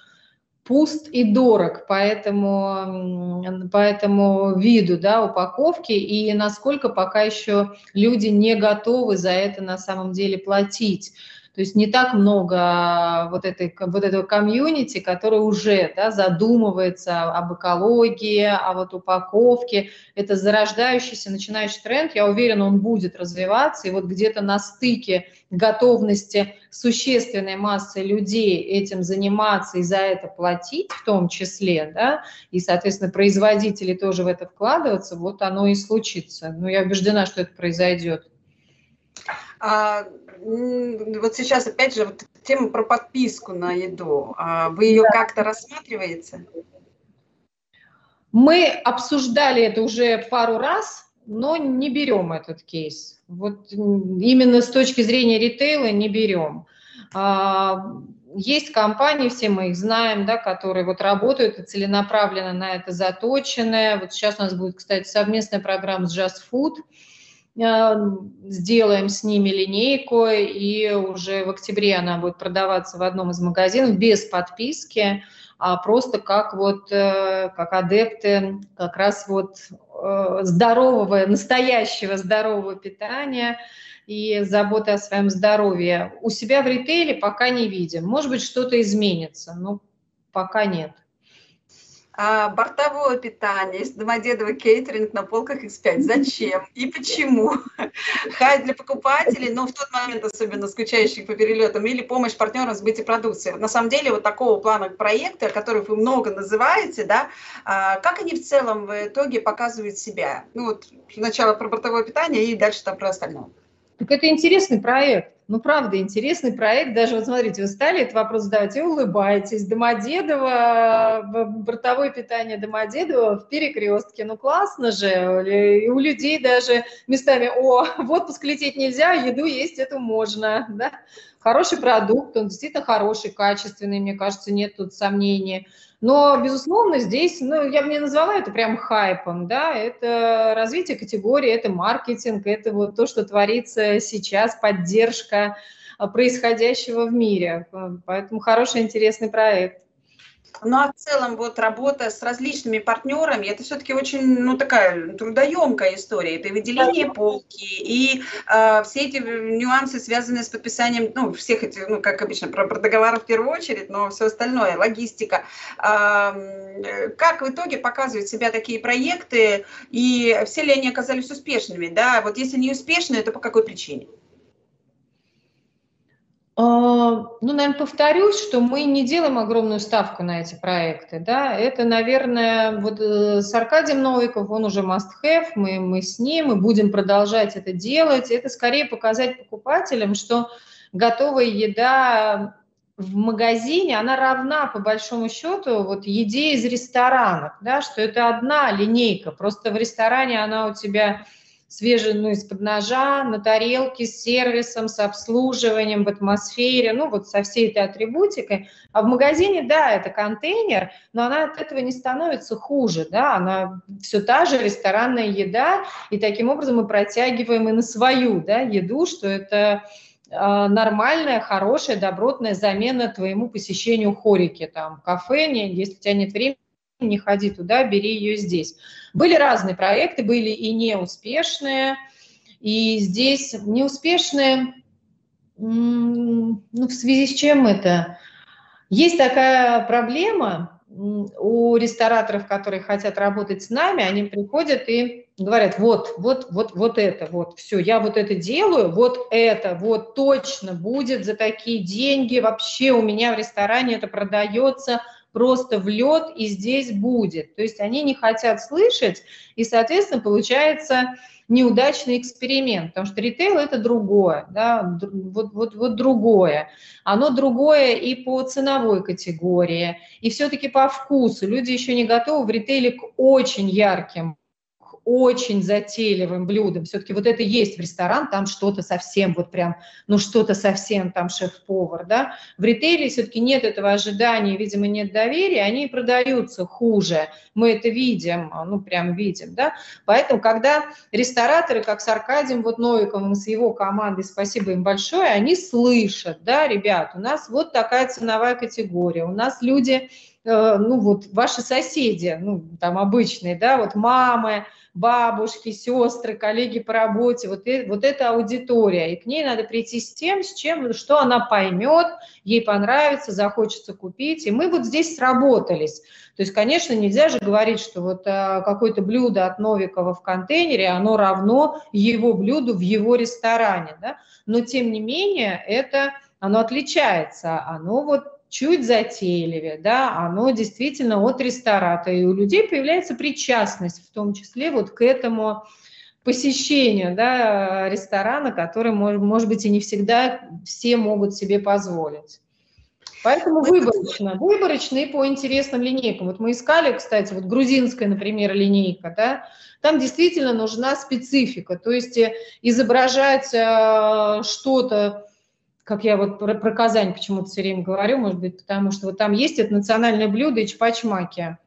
пуст и дорог по этому, по этому виду да, упаковки и насколько пока еще люди не готовы за это на самом деле платить. То есть не так много вот, этой, вот этого комьюнити, который уже да, задумывается об экологии, о вот упаковке. Это зарождающийся, начинающий тренд. Я уверена, он будет развиваться. И вот где-то на стыке готовности существенной массы людей этим заниматься и за это платить в том числе, да, и, соответственно, производители тоже в это вкладываться, вот оно и случится. Но я убеждена, что это произойдет. А, вот сейчас, опять же, вот тема про подписку на еду. А вы ее да. как-то рассматриваете? Мы обсуждали это уже пару раз, но не берем этот кейс. Вот именно с точки зрения ритейла не берем. А, есть компании, все мы их знаем, да, которые вот работают и целенаправленно на это заточены. Вот сейчас у нас будет, кстати, совместная программа с Just Food. А, сделаем с ними линейку, и уже в октябре она будет продаваться в одном из магазинов без подписки а просто как вот, э, как адепты как раз вот э, здорового, настоящего здорового питания и заботы о своем здоровье. У себя в ритейле пока не видим. Может быть, что-то изменится, но пока нет бортовое питание, из Домодедово кейтеринг на полках X5. Зачем и почему? Хай для покупателей, но в тот момент особенно скучающих по перелетам, или помощь партнерам в сбытии продукции. На самом деле вот такого плана проекта, которых вы много называете, да, а, как они в целом в итоге показывают себя? Ну вот сначала про бортовое питание и дальше там про остальное. Так это интересный проект. Ну, правда, интересный проект. Даже вот смотрите, вы стали этот вопрос задавать и улыбаетесь. Домодедово, бортовое питание Домодедово в перекрестке. Ну, классно же. И у людей даже местами, о, в отпуск лететь нельзя, еду есть это можно. Да? Хороший продукт, он действительно хороший, качественный, мне кажется, нет тут сомнений. Но, безусловно, здесь, ну, я бы не назвала это прям хайпом, да, это развитие категории, это маркетинг, это вот то, что творится сейчас, поддержка а, происходящего в мире. Поэтому хороший, интересный проект. Ну а в целом вот работа с различными партнерами, это все-таки очень, ну такая трудоемкая история. Это и выделение полки, и э, все эти нюансы, связанные с подписанием, ну всех этих, ну как обычно, про, про договоры в первую очередь, но все остальное, логистика. Э, как в итоге показывают себя такие проекты, и все ли они оказались успешными, да? Вот если не успешные, то по какой причине? А, ну, наверное, повторюсь, что мы не делаем огромную ставку на эти проекты. Да? Это, наверное, вот э, с Аркадием Новиков, он уже must-have, мы, мы с ним, мы будем продолжать это делать. Это скорее показать покупателям, что готовая еда в магазине, она равна, по большому счету, вот еде из ресторанов, да, что это одна линейка, просто в ресторане она у тебя свежий, ну, из-под ножа, на тарелке с сервисом, с обслуживанием, в атмосфере, ну, вот со всей этой атрибутикой. А в магазине, да, это контейнер, но она от этого не становится хуже, да, она все та же ресторанная еда, и таким образом мы протягиваем и на свою, да, еду, что это а, нормальная, хорошая, добротная замена твоему посещению хорики, там, кафе, если у тебя нет времени, не ходи туда, бери ее здесь. Были разные проекты, были и неуспешные, и здесь неуспешные, ну, в связи с чем это? Есть такая проблема у рестораторов, которые хотят работать с нами, они приходят и говорят, вот, вот, вот, вот это, вот, все, я вот это делаю, вот это, вот точно будет за такие деньги, вообще у меня в ресторане это продается – просто в лед и здесь будет. То есть они не хотят слышать, и, соответственно, получается неудачный эксперимент, потому что ритейл – это другое, да, вот, вот, вот другое. Оно другое и по ценовой категории, и все-таки по вкусу. Люди еще не готовы в ритейле к очень ярким очень затейливым блюдом. Все-таки вот это есть в ресторан, там что-то совсем вот прям, ну что-то совсем там шеф-повар, да. В ритейле все-таки нет этого ожидания, видимо, нет доверия, они продаются хуже. Мы это видим, ну прям видим, да. Поэтому, когда рестораторы, как с Аркадием вот Новиковым, с его командой, спасибо им большое, они слышат, да, ребят, у нас вот такая ценовая категория, у нас люди э, ну вот ваши соседи, ну там обычные, да, вот мамы, бабушки, сестры, коллеги по работе, вот, и, вот эта аудитория, и к ней надо прийти с тем, с чем, что она поймет, ей понравится, захочется купить, и мы вот здесь сработались. То есть, конечно, нельзя же говорить, что вот а, какое-то блюдо от Новикова в контейнере, оно равно его блюду в его ресторане, да? но тем не менее это, оно отличается, оно вот чуть затейливее, да, оно действительно от рестората, и у людей появляется причастность, в том числе вот к этому посещению да, ресторана, который, может, может быть, и не всегда все могут себе позволить. Поэтому выборочно, выборочно и по интересным линейкам. Вот мы искали, кстати, вот грузинская, например, линейка, да, там действительно нужна специфика, то есть э, изображать э, что-то, как я вот про, про Казань почему-то все время говорю, может быть, потому что вот там есть это национальное блюдо и чпачмаки.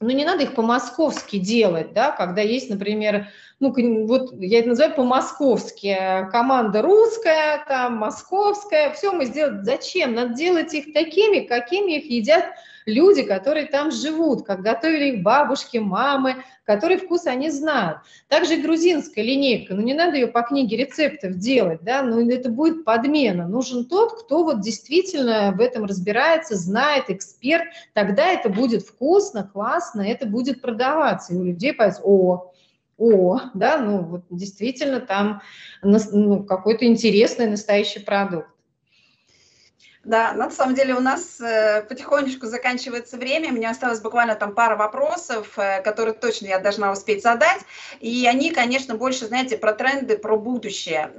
Но не надо их по-московски делать, да, когда есть, например, ну, вот я это называю по-московски, команда русская, там, московская, все мы сделать. Зачем? Надо делать их такими, какими их едят люди, которые там живут, как готовили их бабушки, мамы, который вкус они знают. Также грузинская линейка, ну не надо ее по книге рецептов делать, да, но это будет подмена. Нужен тот, кто вот действительно в этом разбирается, знает, эксперт, тогда это будет вкусно, классно, это будет продаваться, и у людей появится, о, о, да, ну вот действительно там ну, какой-то интересный настоящий продукт. Да, на самом деле у нас э, потихонечку заканчивается время. Мне осталось буквально там пара вопросов, э, которые точно я должна успеть задать. И они, конечно, больше, знаете, про тренды, про будущее.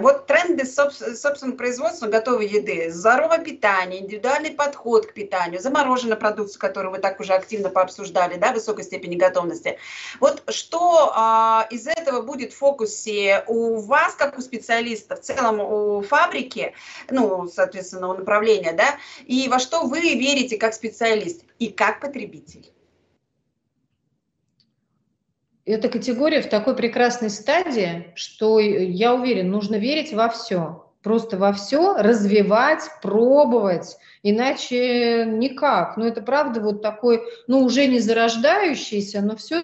Вот тренды собственного производства готовой еды, здоровое питание, индивидуальный подход к питанию, замороженная продукция, которую вы так уже активно пообсуждали, да, высокой степени готовности. Вот что а, из этого будет в фокусе у вас, как у специалиста, в целом у фабрики, ну, соответственно, у направления, да, и во что вы верите как специалист и как потребитель? Эта категория в такой прекрасной стадии, что я уверен, нужно верить во все. Просто во все развивать, пробовать, иначе никак. Но это правда вот такой, ну уже не зарождающийся, но все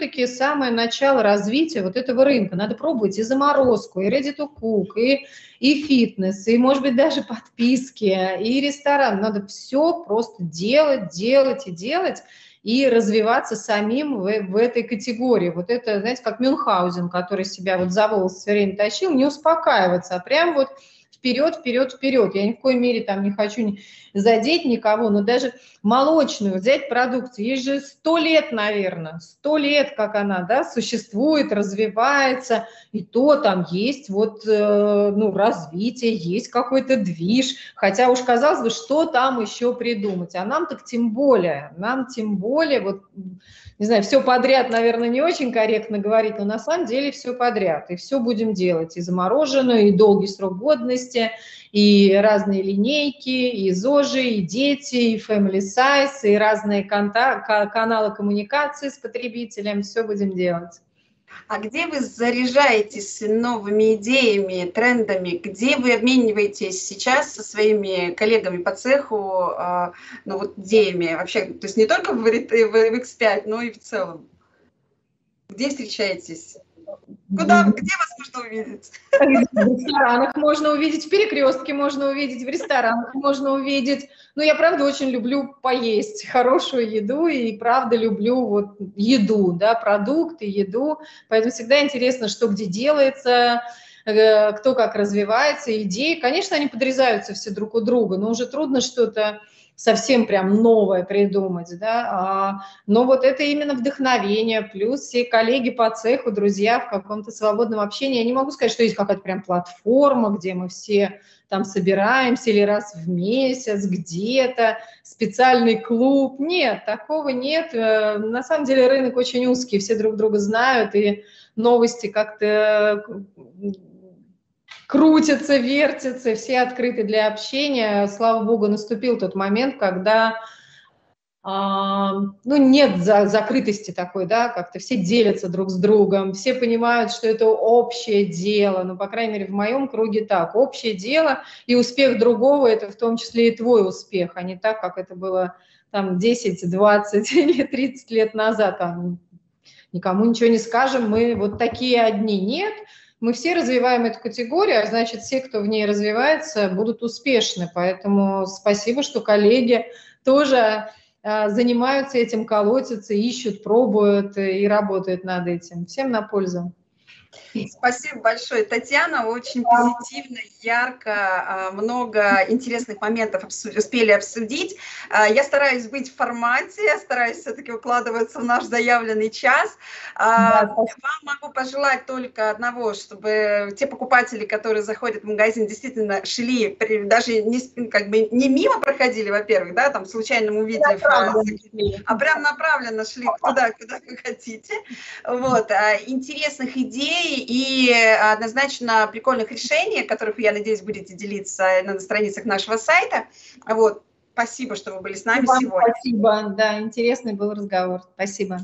все-таки самое начало развития вот этого рынка. Надо пробовать и заморозку, и ready to cook, и, и фитнес, и, может быть, даже подписки, и ресторан. Надо все просто делать, делать и делать, и развиваться самим в, в этой категории. Вот это, знаете, как Мюнхгаузен, который себя вот за волосы все время тащил, не успокаиваться, а прям вот вперед, вперед, вперед. Я ни в коей мере там не хочу задеть никого, но даже молочную взять продукцию, ей же сто лет, наверное, сто лет, как она, да, существует, развивается, и то там есть вот, э, ну, развитие, есть какой-то движ, хотя уж казалось бы, что там еще придумать, а нам так тем более, нам тем более, вот, не знаю, все подряд, наверное, не очень корректно говорить, но на самом деле все подряд, и все будем делать, и замороженную, и долгий срок годности, и разные линейки, и ЗОЖи, и дети, и Family Size, и разные каналы коммуникации с потребителем, все будем делать. А где вы заряжаетесь новыми идеями, трендами? Где вы обмениваетесь сейчас со своими коллегами по цеху, а, ну вот идеями вообще? То есть не только в, в X5, но и в целом. Где встречаетесь? Куда, где вас можно увидеть? В ресторанах можно увидеть, в перекрестке можно увидеть, в ресторанах можно увидеть. Но я, правда, очень люблю поесть хорошую еду и, правда, люблю вот еду, да, продукты, еду. Поэтому всегда интересно, что где делается, кто как развивается, идеи. Конечно, они подрезаются все друг у друга, но уже трудно что-то совсем прям новое придумать, да, а, но вот это именно вдохновение, плюс все коллеги по цеху, друзья в каком-то свободном общении, я не могу сказать, что есть какая-то прям платформа, где мы все там собираемся или раз в месяц где-то, специальный клуб, нет, такого нет, э, на самом деле рынок очень узкий, все друг друга знают, и новости как-то крутятся, вертятся, все открыты для общения. Слава богу, наступил тот момент, когда а, ну, нет за, закрытости такой, да, как-то все делятся друг с другом, все понимают, что это общее дело, ну, по крайней мере, в моем круге так, общее дело, и успех другого – это в том числе и твой успех, а не так, как это было там 10, 20 или 30 лет назад, там, никому ничего не скажем, мы вот такие одни. Нет, мы все развиваем эту категорию, а значит, все, кто в ней развивается, будут успешны. Поэтому спасибо, что коллеги тоже а, занимаются этим, колотятся, ищут, пробуют и работают над этим. Всем на пользу. Спасибо большое, Татьяна. Очень позитивно, ярко, а, много интересных моментов успели обсудить. А, я стараюсь быть в формате, стараюсь все-таки укладываться в наш заявленный час. А, да, Вам могу пожелать только одного, чтобы те покупатели, которые заходят в магазин, действительно шли, даже не, как бы не мимо проходили, во-первых, да, там случайно фразы, а прям направленно шли туда, куда вы хотите. Вот. Интересных идей и однозначно прикольных решений, которых, я надеюсь, будете делиться на страницах нашего сайта. Вот. Спасибо, что вы были с нами Вам сегодня. Спасибо, да, интересный был разговор. Спасибо.